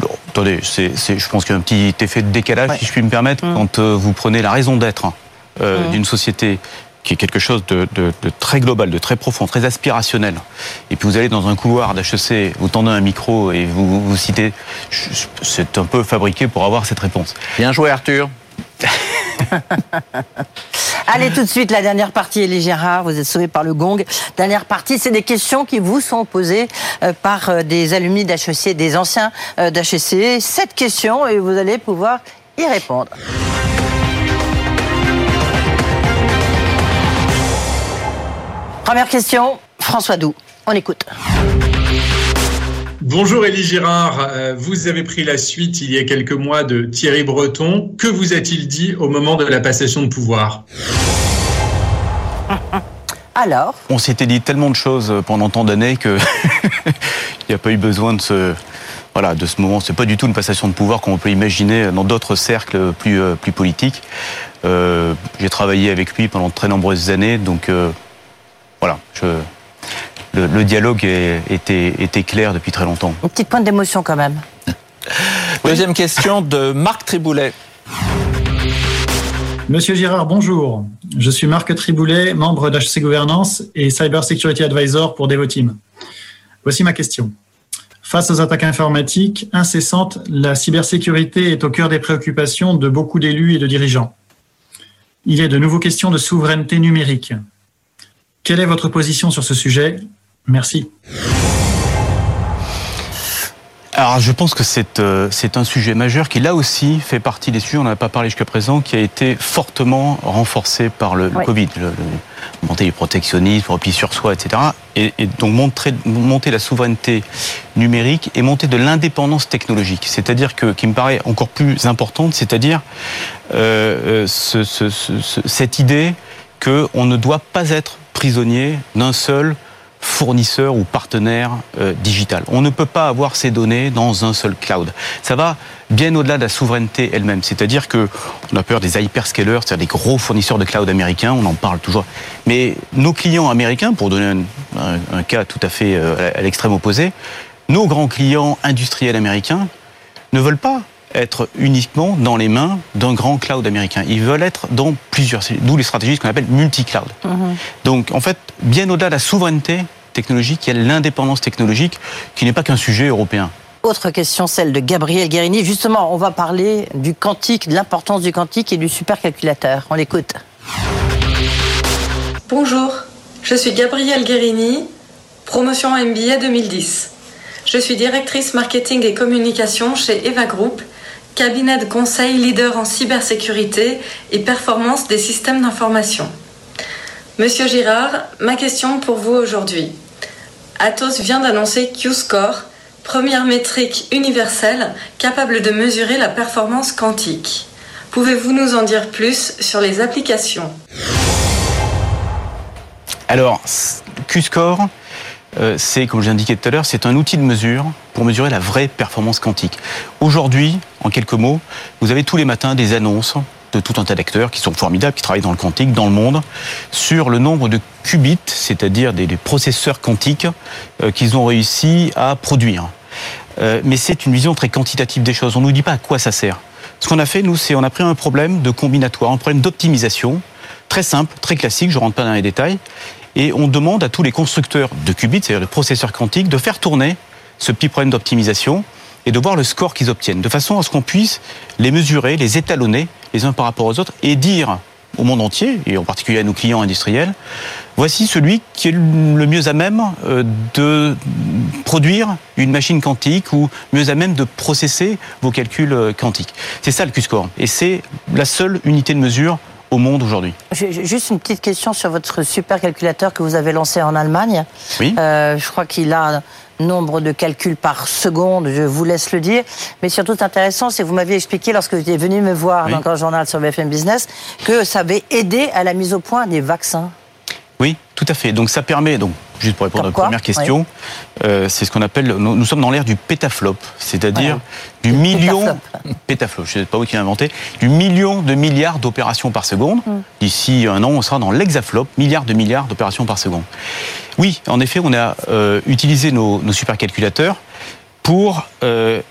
S4: Bon, attendez, c'est, je pense qu'il y a un petit effet de décalage, si je puis me permettre, quand euh, vous prenez la raison d'être hein, euh,
S2: Mm.
S4: d'une société qui est quelque chose de, de- de très global, de très profond, très aspirationnel, et puis vous allez dans un couloir d'HEC, vous tendez un micro et vous vous citez, c'est un peu fabriqué pour avoir cette réponse.
S3: Bien joué Arthur.
S2: Allez tout de suite, la dernière partie, Élie Gérard, vous êtes sauvé par le gong. Dernière partie, c'est des questions qui vous sont posées euh, par euh, des alumni d'HEC, des anciens euh, d'HEC. Sept questions et vous allez pouvoir y répondre. Première question, François Doux. On écoute.
S15: Bonjour Élie Girard, Euh, vous avez pris la suite il y a quelques mois de Thierry Breton. Que vous a-t-il dit au moment de la passation de pouvoir
S2: Alors?
S4: On s'était dit tellement de choses pendant tant d'années que il n'y a pas eu besoin de ce voilà de ce moment. C'est pas du tout une passation de pouvoir qu'on peut imaginer dans d'autres cercles plus euh, plus politiques. Euh, J'ai travaillé avec lui pendant de très nombreuses années, donc euh, voilà. Je, le, le dialogue est- était était clair depuis très longtemps.
S2: Une petite pointe d'émotion quand même.
S3: Deuxième question de Marc Triboulet.
S16: Monsieur Girard, bonjour. Je suis Marc Triboulet, membre d'HC Gouvernance et Cyber Security Advisor pour Devoteam. Voici ma question. Face aux attaques informatiques incessantes, la cybersécurité est au cœur des préoccupations de beaucoup d'élus et de dirigeants. Il est de nouveau question de souveraineté numérique. Quelle est votre position sur ce sujet? Merci.
S4: Alors, je pense que c'est euh, c'est un sujet majeur qui, là aussi, fait partie des sujets, on n'en a pas parlé jusqu'à présent, qui a été fortement renforcé par le. Covid. Le, le- monter du protectionnisme, repli sur soi, etc. Et, et donc montrer, monter la souveraineté numérique et monter de l'indépendance technologique. C'est-à-dire que, qui me paraît encore plus importante, c'est-à-dire euh, euh, ce- ce- ce- ce- cette idée qu'on ne doit pas être prisonnier d'un seul fournisseur ou partenaire euh, digital. On ne peut pas avoir ces données dans un seul cloud. Ça va bien au-delà de la souveraineté elle-même. C'est-à-dire que on a peur des hyperscalers, c'est-à-dire des gros fournisseurs de cloud américains, on en parle toujours. Mais nos clients américains, pour donner un, un cas tout à fait euh, à l'extrême opposé, nos grands clients industriels américains ne veulent pas être uniquement dans les mains d'un grand cloud américain. Ils veulent être dans plusieurs, d'où les stratégies qu'on appelle multi-cloud.
S2: Mhm.
S4: Donc, en fait, bien au-delà de la souveraineté technologique, il y a l'indépendance technologique qui n'est pas qu'un sujet européen.
S2: Autre question, celle de Gabriel Guérini. Justement, on va parler du quantique, de l'importance du quantique et du supercalculateur. On l'écoute.
S17: Bonjour, je suis Gabrielle Guérini, promotion MBA 2010. Je suis directrice marketing et communication chez Eva Group, cabinet de conseil leader en cybersécurité et performance des systèmes d'information. Monsieur Girard, ma question pour vous aujourd'hui. Atos vient d'annoncer Q-Score, première métrique universelle capable de mesurer la performance quantique. Pouvez-vous nous en dire plus sur les applications?
S4: Alors, Q-Score, euh, c'est, comme j'ai indiqué tout à l'heure, c'est un outil de mesure pour mesurer la vraie performance quantique. Aujourd'hui, en quelques mots, vous avez tous les matins des annonces de tout un tas d'acteurs qui sont formidables, qui travaillent dans le quantique, dans le monde, sur le nombre de qubits, c'est-à-dire des, processeurs quantiques euh, qu'ils ont réussi à produire. Euh, mais c'est une vision très quantitative des choses. On ne nous dit pas à quoi ça sert. Ce qu'on a fait, nous, c'est on a pris un problème de combinatoire, un problème d'optimisation, très simple, très classique, je ne rentre pas dans les détails, et on demande à tous les constructeurs de qubits, c'est-à-dire de processeurs quantiques, de faire tourner ce petit problème d'optimisation et de voir le score qu'ils obtiennent, de façon à ce qu'on puisse les mesurer, les étalonner les uns par rapport aux autres et dire au monde entier, et en particulier à nos clients industriels, voici celui qui est le mieux à même euh, de produire une machine quantique ou mieux à même de processer vos calculs euh, quantiques. C'est ça le Q-score. Et c'est la seule unité de mesure au monde aujourd'hui.
S2: Juste une petite question sur votre supercalculateur que vous avez lancé en Allemagne.
S4: Oui.
S2: Euh, je crois qu'il a nombre de calculs par seconde, je vous laisse le dire. Mais surtout intéressant, c'est que vous m'aviez expliqué lorsque vous étiez venu me voir
S4: Oui.
S2: dans un journal sur BFM Business que ça avait aidé à la mise au point des vaccins.
S4: Oui, tout à fait. Donc ça permet, donc juste pour répondre à la
S2: quoi
S4: première question, euh, c'est ce qu'on appelle, nous, nous sommes dans l'ère du pétaflop, c'est-à-dire
S2: Ouais.
S4: du million, pétaflop, je sais pas où qui l'a inventé, du million de milliards d'opérations par seconde.
S2: Mm.
S4: D'ici un an, on sera dans l'hexaflop, milliards de milliards d'opérations par seconde. Oui, en effet, on a euh, utilisé nos, nos supercalculateurs pour euh,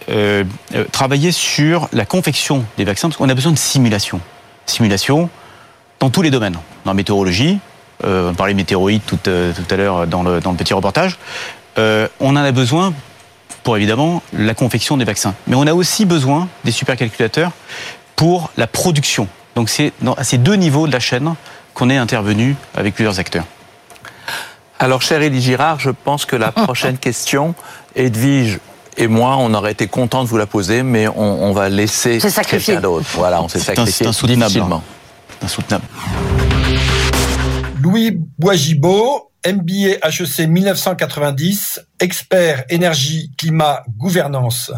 S4: travailler sur la confection des vaccins, parce qu'on a besoin de simulation. Simulation dans tous les domaines, dans la météorologie, on parlait météoroïdes tout, euh, tout à l'heure dans le, dans le petit reportage, euh, on en a besoin pour évidemment la confection des vaccins. Mais on a aussi besoin des supercalculateurs pour la production. Donc c'est dans- à ces deux niveaux de la chaîne qu'on est intervenu avec plusieurs acteurs.
S3: Alors, cher Élie Girard, je pense que la prochaine question, Edwige et moi, on aurait été content de vous la poser, mais on, on va laisser
S2: C'est sacrifié.
S3: quelqu'un d'autre. Voilà, on s'est sacrifié
S4: c'est insoutenable.
S3: difficilement.
S4: Insoutenable.
S18: Louis Boisgibaud, MBA HEC 1990, expert énergie, climat, gouvernance.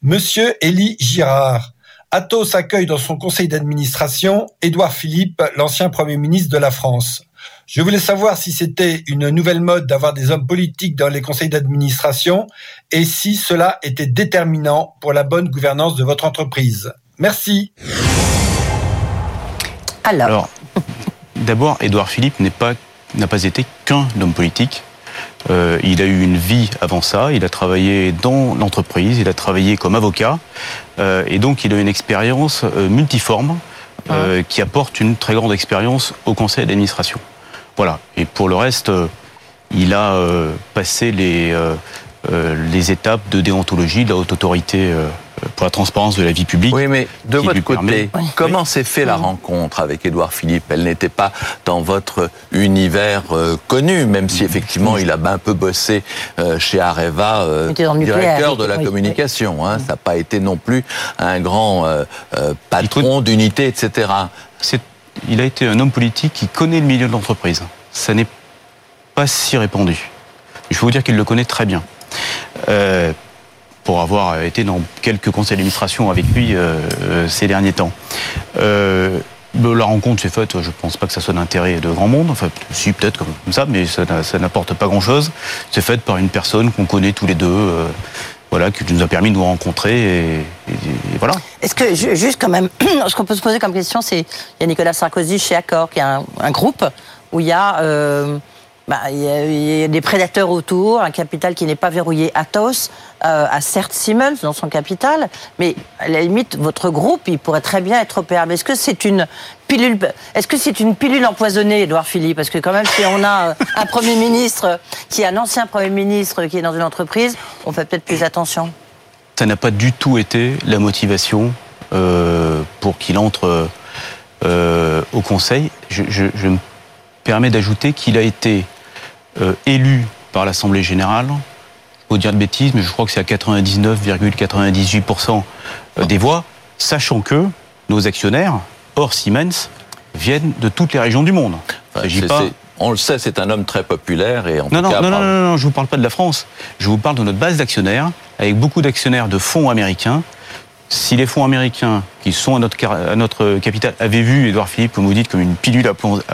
S18: Monsieur Élie Girard, Athos accueille dans son conseil d'administration Édouard Philippe, l'ancien Premier ministre de la France. Je voulais savoir si c'était une nouvelle mode d'avoir des hommes politiques dans les conseils d'administration et si cela était déterminant pour la bonne gouvernance de votre entreprise. Merci.
S2: Alors,
S4: d'abord, Édouard Philippe pas n'a pas été qu'un homme politique. Euh, il a eu une vie avant ça. Il a travaillé dans l'entreprise. Il a travaillé comme avocat. Euh, et donc, il a une expérience euh, multiforme euh, qui apporte une très grande expérience au conseil d'administration. Voilà. Et pour le reste, il a passé les, les étapes de déontologie de la haute autorité pour la transparence de la vie publique.
S3: Oui, mais de votre côté,
S4: permet-
S3: comment s'est fait la rencontre avec Édouard Philippe? Elle n'était pas dans votre univers euh, connu, même si effectivement il a un peu bossé euh, chez Areva, euh, directeur de la communication. hein. Ça n'a pas été non plus un grand euh, euh, patron d'unité, etc.
S4: Il a été un homme politique qui connaît le milieu de l'entreprise. Ça n'est pas si répandu. Je peux vous dire qu'il le connaît très bien. Pour avoir été dans quelques conseils d'administration avec lui euh, euh, ces derniers temps. Euh, La rencontre s'est faite, je pense pas que ça soit d'intérêt de grand monde, enfin si peut-être comme ça, mais ça, n'apporte pas grand-chose. C'est fait par une personne qu'on connaît tous les deux, voilà, qui nous a permis de nous rencontrer, et, voilà.
S2: Est-ce que, juste quand même, ce qu'on peut se poser comme question, c'est, il y a Nicolas Sarkozy chez Accor, qui est un, groupe où il y a... bah, il, y a, des prédateurs autour, un capital qui n'est pas verrouillé. Atos euh, a certes Siemens dans son capital, mais à la limite, votre groupe, il pourrait très bien être opérable. Est-ce que c'est une pilule, est-ce que c'est une pilule empoisonnée, Edouard Philippe? Parce que quand même, si on a euh, un Premier ministre qui est un ancien Premier ministre qui est dans une entreprise, on fait peut-être plus attention.
S4: Ça n'a pas du tout été la motivation euh, pour qu'il entre euh, au Conseil. Je, me permets d'ajouter qu'il a été euh, élu par l'Assemblée générale, faut dire de bêtises, mais je crois que c'est à 99,98% euh, des voix, sachant que nos actionnaires, hors Siemens, viennent de toutes les régions du monde.
S3: On le sait, c'est un homme très populaire et en
S4: non,
S3: tout
S4: non,
S3: cas,
S4: non, non, non, non, je vous parle pas de la France. Je vous parle de notre base d'actionnaires, avec beaucoup d'actionnaires de fonds américains si les fonds américains qui sont à notre, à notre capital avaient vu Edouard Philippe, comme vous dites, comme une pilule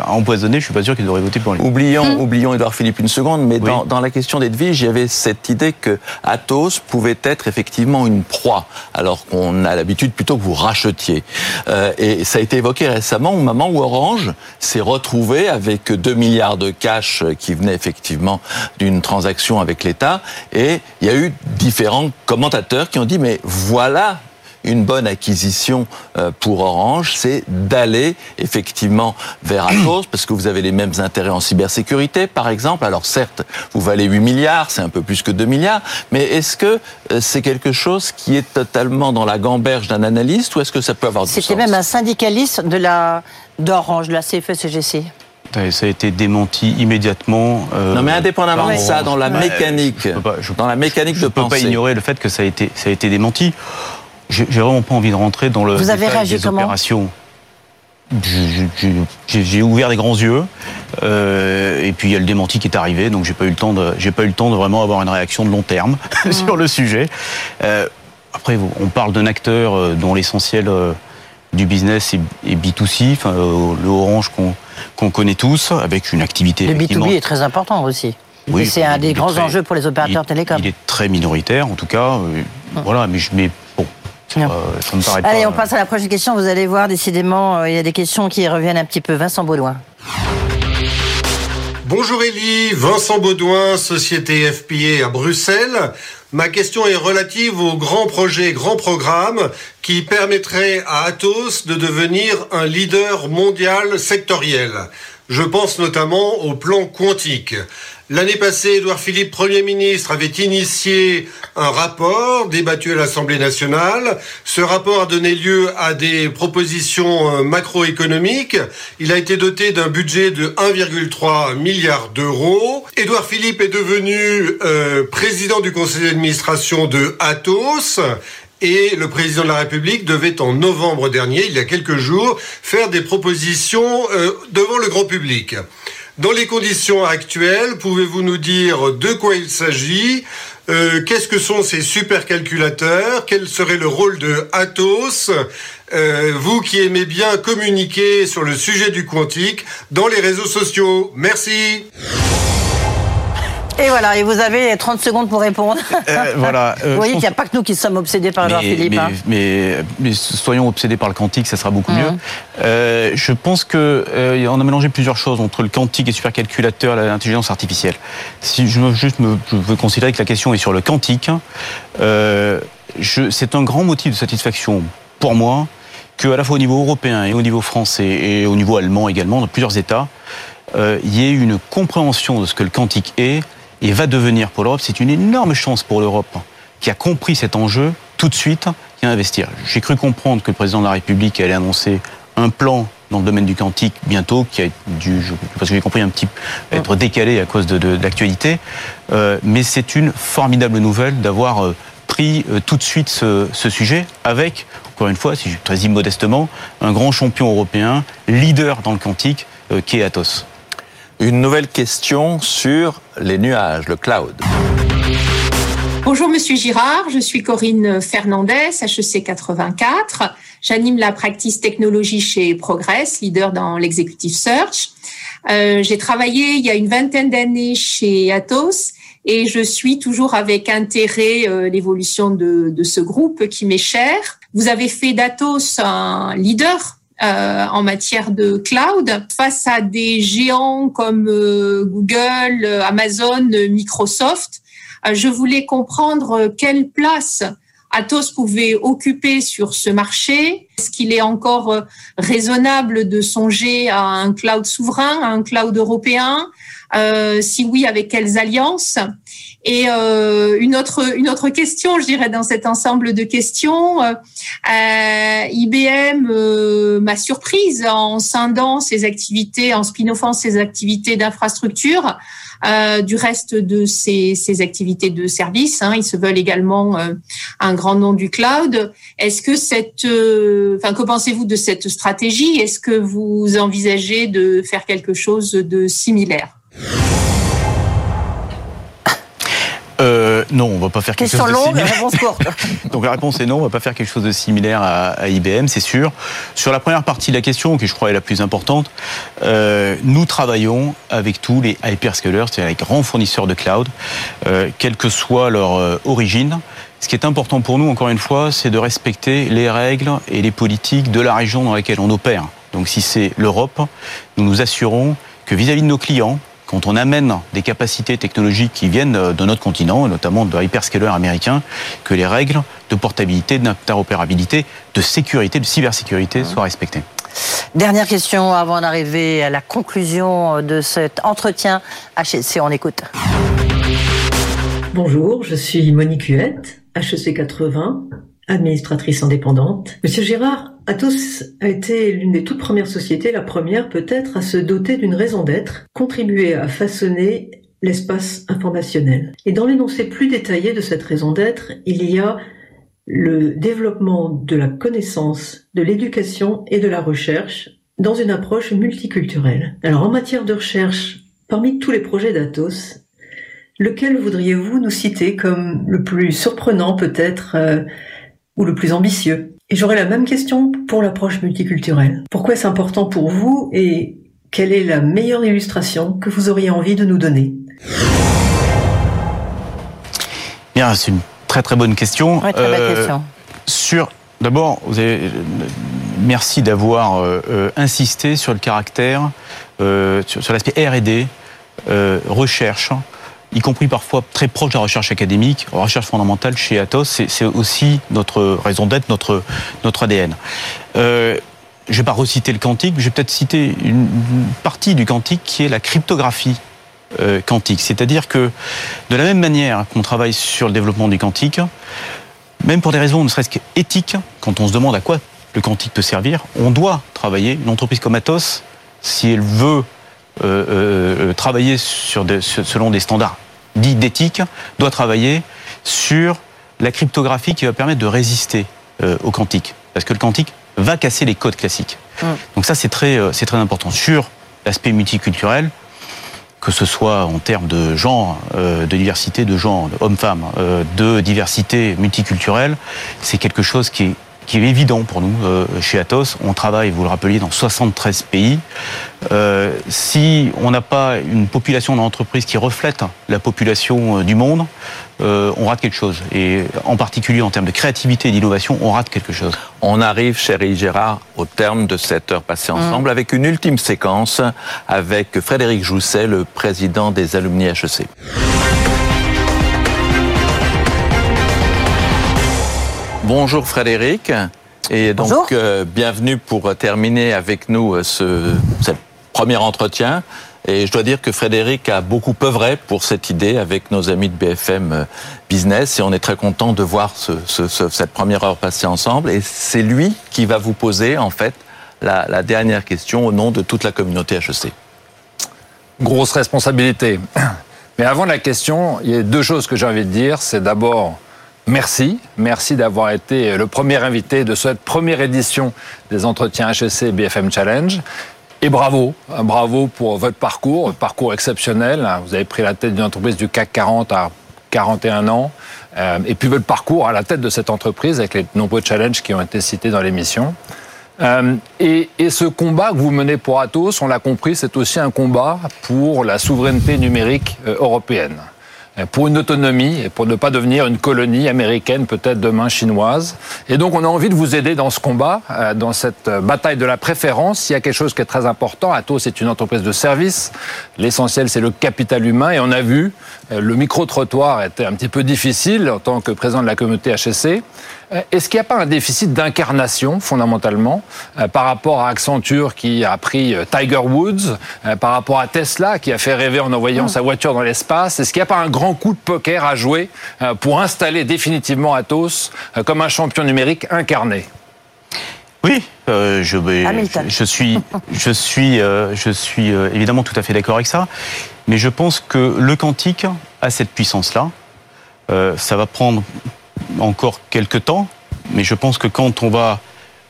S4: empoisonnée, je suis pas sûr qu'ils auraient voté pour lui.
S3: Oublions, mmh. oublions Edouard Philippe une seconde, mais dans, dans, la question d'Edwige, il y avait cette idée que Athos pouvait être effectivement une proie, alors qu'on a l'habitude plutôt que vous rachetiez. Euh, et ça a été évoqué récemment au moment où Orange s'est retrouvé avec 2 milliards de cash qui venaient effectivement d'une transaction avec l'État, et il y a eu différents commentateurs qui ont dit, mais voilà une bonne acquisition euh, pour Orange, c'est d'aller effectivement vers Atos, parce que vous avez les mêmes intérêts en cybersécurité, par exemple. Alors certes, vous valez 8 milliards, c'est un peu plus que 2 milliards, mais est-ce que euh, c'est quelque chose qui est totalement dans la gamberge d'un analyste, ou est-ce que ça peut avoir du sens?
S2: C'était même un syndicaliste de la d'Orange, de la CFE-CGC.
S4: Ça a été démenti immédiatement.
S3: Euh, non, mais indépendamment de ça, dans la mécanique, dans la mécanique
S4: je
S3: de
S4: peux pas ignorer le fait que ça a été, ça a été démenti. J'ai vraiment pas envie de rentrer dans le
S2: Vous avez réagi
S4: des opérations. J'ai ouvert des grands yeux euh, et puis il y a le démenti qui est arrivé, donc j'ai pas eu le temps de, j'ai pas eu le temps de vraiment avoir une réaction de long terme sur le sujet. Euh, après, on parle d'un acteur euh, dont l'essentiel du business est, B2C, enfin, euh, le Orange qu'on connaît tous, avec une activité.
S2: Le B2B est très important aussi. Oui, c'est un des grands enjeux pour les opérateurs télécoms.
S4: Il est très minoritaire, en tout cas. Voilà, mais
S2: euh, Allez, on passe à la prochaine question. Vous allez voir, décidément, euh, il y a des questions qui reviennent un petit peu. Vincent Baudouin.
S19: Bonjour Elie, Vincent Baudouin, société FPA à Bruxelles. Ma question est relative au grand projet, grand programme qui permettrait à Atos de devenir un leader mondial sectoriel. Je pense notamment au plan quantique. L'année passée, Édouard Philippe, Premier ministre, avait initié un rapport débattu à l'Assemblée nationale. Ce rapport a donné lieu à des propositions euh, macroéconomiques. Il a été doté d'un budget de 1,3 milliard d'euros. Édouard Philippe est devenu euh, président du conseil d'administration de Atos et le président de la République devait en novembre dernier, il y a quelques jours, faire des propositions euh, devant le grand public. Dans les conditions actuelles, pouvez-vous nous dire de quoi il s'agit euh, Qu'est-ce que sont ces supercalculateurs Quel serait le rôle de Atos euh, Vous qui aimez bien communiquer sur le sujet du quantique dans les réseaux sociaux. Merci.
S2: Et voilà, et vous avez 30 secondes pour répondre.
S4: Euh, voilà,
S2: vous voyez qu'il n'y a pas que nous qui sommes obsédés par Edouard Philippe.
S4: Hein. Mais, mais, soyons obsédés par le quantique, ça sera beaucoup mieux. Mmh. Euh, je pense que euh, on a mélangé plusieurs choses entre le quantique et supercalculateur, l'intelligence artificielle. Si je veux juste me, je veux considérer que la question est sur le quantique, c'est un grand motif de satisfaction pour moi que à la fois au niveau européen et au niveau français et au niveau allemand également, dans plusieurs États, il y ait une compréhension de ce que le quantique est et va devenir pour l'Europe. C'est une énorme chance pour l'Europe qui a compris cet enjeu tout de suite, qui a investir. J'ai cru comprendre que le président de la République allait annoncer un plan dans le domaine du quantique bientôt, qui a dû, parce que j'ai compris, un petit être décalé à cause de, l'actualité. Euh, mais c'est une formidable nouvelle d'avoir euh, pris euh, tout de suite ce, ce, sujet avec, encore une fois, si je très immodestement, un grand champion européen, leader dans le quantique, qui est Atos.
S3: Une nouvelle question sur les nuages, le cloud.
S20: Bonjour Monsieur Girard, je suis Corinne Fernandez, HEC 84. J'anime la practice technologie chez Progress, leader dans l'executive search. Euh, J'ai travaillé il y a une vingtaine d'années chez Atos et je suis toujours avec intérêt euh, l'évolution de, de, ce groupe qui m'est cher. Vous avez fait d'Atos un leader euh, en matière de cloud face à des géants comme euh, Google, Amazon, Microsoft. Euh, je voulais comprendre quelle place Atos pouvait occuper sur ce marché. Est-ce qu'il est encore raisonnable de songer à un cloud souverain, à un cloud européen? Euh, Si oui, avec quelles alliances? Et euh, une autre une autre question, je dirais, dans cet ensemble de questions, euh, IBM euh, m'a surprise en scindant ses activités, en spin-offant ses activités d'infrastructure. Euh, du reste de ses, ses, activités de service. Hein. Ils se veulent également euh, un grand nom du cloud. Est-ce que cette, euh, enfin, que pensez-vous de cette stratégie? Est-ce que vous envisagez de faire quelque chose de similaire?
S4: Euh, non, on va pas faire quelque
S2: Question
S4: chose de
S2: longue,
S4: similaire.
S2: réponse courte.
S4: Donc la réponse est non, on va pas faire quelque chose de similaire à, à IBM, c'est sûr. Sur la première partie de la question, qui je crois est la plus importante, euh, nous travaillons avec tous les hyperscalers, c'est-à-dire les grands fournisseurs de cloud, euh, quelle que soit leur euh, origine. Ce qui est important pour nous, encore une fois, c'est de respecter les règles et les politiques de la région dans laquelle on opère. Donc si c'est l'Europe, nous nous assurons que vis-à-vis de nos clients, quand on amène des capacités technologiques qui viennent de notre continent, notamment de hyperscalers américains, que les règles de portabilité, d'interopérabilité, de sécurité, de cybersécurité soient respectées.
S2: Dernière question avant d'arriver à la conclusion de cet entretien HSC. On écoute.
S21: Bonjour, je suis Monique Huette, HEC 80, administratrice indépendante. Monsieur Girard, Atos a été l'une des toutes premières sociétés, la première peut-être, à se doter d'une raison d'être, contribuer à façonner l'espace informationnel. Et dans l'énoncé plus détaillé de cette raison d'être, il y a le développement de la connaissance, de l'éducation et de la recherche dans une approche multiculturelle. Alors en matière de recherche, parmi tous les projets d'Atos, lequel voudriez-vous nous citer comme le plus surprenant peut-être euh, ou le plus ambitieux? Et j'aurais la même question pour l'approche multiculturelle. Pourquoi est-ce important pour vous et quelle est la meilleure illustration que vous auriez envie de nous donner?
S4: Bien, c'est une très très bonne question.
S2: Ouais, très belle
S4: Euh,
S2: question.
S4: Sur, d'abord, vous avez, merci d'avoir euh, euh, insisté sur le caractère, euh, sur, sur l'aspect R&D, euh, recherche, y compris parfois très proche de la recherche académique, recherche fondamentale chez Atos, c'est aussi notre raison d'être, notre ADN. Euh, je vais pas reciter le quantique, mais je vais peut-être citer une, partie du quantique qui est la cryptographie euh, quantique. C'est-à-dire que de la même manière qu'on travaille sur le développement du quantique, même pour des raisons ne serait-ce qu'éthiques, quand on se demande à quoi le quantique peut servir, on doit travailler. Une entreprise comme Atos, si elle veut euh, travailler selon des standards dits d'éthique, doit travailler sur la cryptographie qui va permettre de résister euh, au quantique. Parce que le quantique va casser les codes classiques. Donc ça, c'est très, euh, c'est très important. Sur l'aspect multiculturel, que ce soit en termes de genre, euh, de diversité de genre, hommes-femmes, de diversité multiculturelle, c'est quelque chose qui est, qui est évident pour nous euh, chez Atos. On travaille, vous le rappeliez, dans 73 pays. Euh, si on n'a pas une population dans l'entreprise qui reflète la population euh, du monde, euh, on rate quelque chose. Et en particulier en termes de créativité et d'innovation, on rate quelque chose.
S3: On arrive, chéri Gérard, au terme de cette heure passée ensemble avec une ultime séquence avec Frédéric Jousset, le président des alumni HEC. Bonjour Frédéric. Et donc, euh, bienvenue pour terminer avec nous euh, ce, ce premier entretien. Et je dois dire que Frédéric a beaucoup œuvré pour cette idée avec nos amis de BFM euh, Business et on est très content de voir ce- ce- ce- cette première heure passée ensemble. Et c'est lui qui va vous poser en fait la, la dernière question au nom de toute la communauté HEC.
S22: grosse responsabilité. Mais avant la question, il y a deux choses que j'ai envie de dire. C'est d'abord merci. Merci d'avoir été le premier invité de cette première édition des entretiens HEC BFM Challenge. Et bravo, bravo pour votre parcours, parcours exceptionnel. Vous avez pris la tête d'une entreprise du CAC 40 à 41 ans. Euh, et puis le parcours à la tête de cette entreprise avec les nombreux challenges qui ont été cités dans l'émission. Euh, et, et, ce combat que vous menez pour Atos, on l'a compris, c'est aussi un combat pour la souveraineté numérique euh, européenne. Euh, pour une autonomie et pour ne pas devenir une colonie américaine, peut-être demain chinoise. Et donc on a envie de vous aider dans ce combat, euh, dans cette euh, bataille de la préférence. Il y a quelque chose qui est très important. Atos est une entreprise de service. L'essentiel, c'est le capital humain. Et on a vu, le micro-trottoir était un petit peu difficile en tant que président de la communauté HSC. Est-ce qu'il n'y a pas un déficit d'incarnation, fondamentalement, par rapport à Accenture qui a pris Tiger Woods, par rapport à Tesla qui a fait rêver en envoyant sa voiture dans l'espace? Est-ce qu'il n'y a pas un grand coup de poker à jouer pour installer définitivement Atos comme un champion numérique incarné?
S4: Oui, euh, je, je, je, suis, je suis, euh, je suis euh, évidemment tout à fait d'accord avec ça, mais je pense que le quantique a cette puissance-là. ça va prendre encore quelques temps, mais je pense que quand on va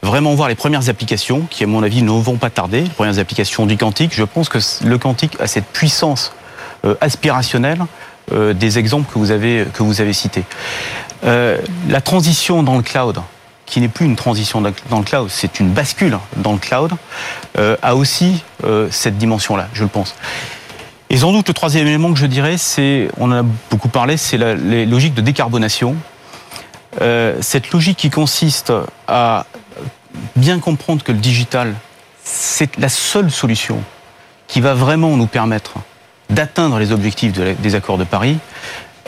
S4: vraiment voir les premières applications, qui à mon avis ne vont pas tarder, les premières applications du quantique, je pense que le quantique a cette puissance euh, aspirationnelle euh, des exemples que vous avez, que vous avez cités. Euh, la transition dans le cloud, qui n'est plus une transition dans le cloud, c'est une bascule dans le cloud, a aussi cette dimension-là, je le pense. Et sans doute le troisième élément que je dirais, c'est, on en a beaucoup parlé, c'est les logiques de décarbonation. Euh, cette logique qui consiste à bien comprendre que le digital, c'est la seule solution qui va vraiment nous permettre d'atteindre les objectifs des accords de Paris.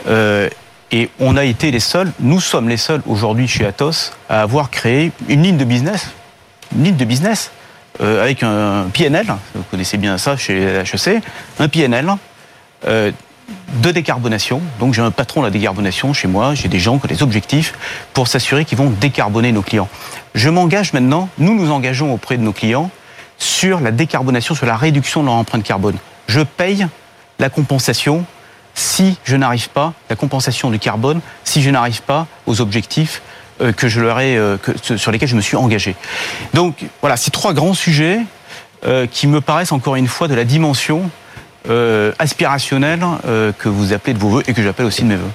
S4: Euh, et on a été les seuls, nous sommes les seuls aujourd'hui chez Atos à avoir créé une ligne de business, une ligne de business euh, avec un PNL, vous connaissez bien ça chez HEC, un PNL de décarbonation. Donc j'ai un patron de la décarbonation chez moi, j'ai des gens qui ont des objectifs pour s'assurer qu'ils vont décarboner nos clients. Je m'engage maintenant, nous nous engageons auprès de nos clients sur la décarbonation, sur la réduction de leur empreinte carbone. Je paye la compensation si je n'arrive pas, la compensation du carbone, si je n'arrive pas aux objectifs euh, que je leur ai, euh, sur lesquels je me suis engagé. Donc voilà, ces trois grands sujets euh, qui me paraissent encore une fois de la dimension euh, aspirationnelle euh, que vous appelez de vos voeux et que j'appelle aussi de mes voeux.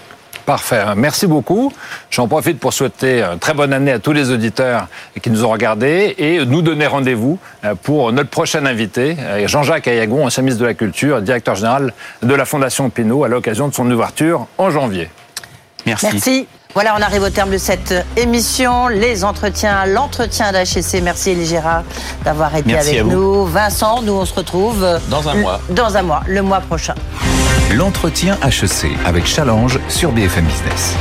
S22: Parfait. Merci beaucoup. J'en profite pour souhaiter une très bonne année à tous les auditeurs qui nous ont regardés et nous donner rendez-vous pour notre prochain invité, Jean-Jacques Ayagon, ancien ministre de la Culture, directeur général de la Fondation Pinault, à l'occasion de son ouverture en janvier.
S4: Merci.
S2: Merci. Voilà, on arrive au terme de cette émission. Les entretiens, l'entretien d'HSC. Merci Elie Gérard d'avoir été
S4: Merci
S2: avec nous. Vincent, nous on se retrouve
S3: dans un mois.
S2: Dans un mois, le mois prochain.
S23: L'entretien HEC avec Challenge sur BFM Business.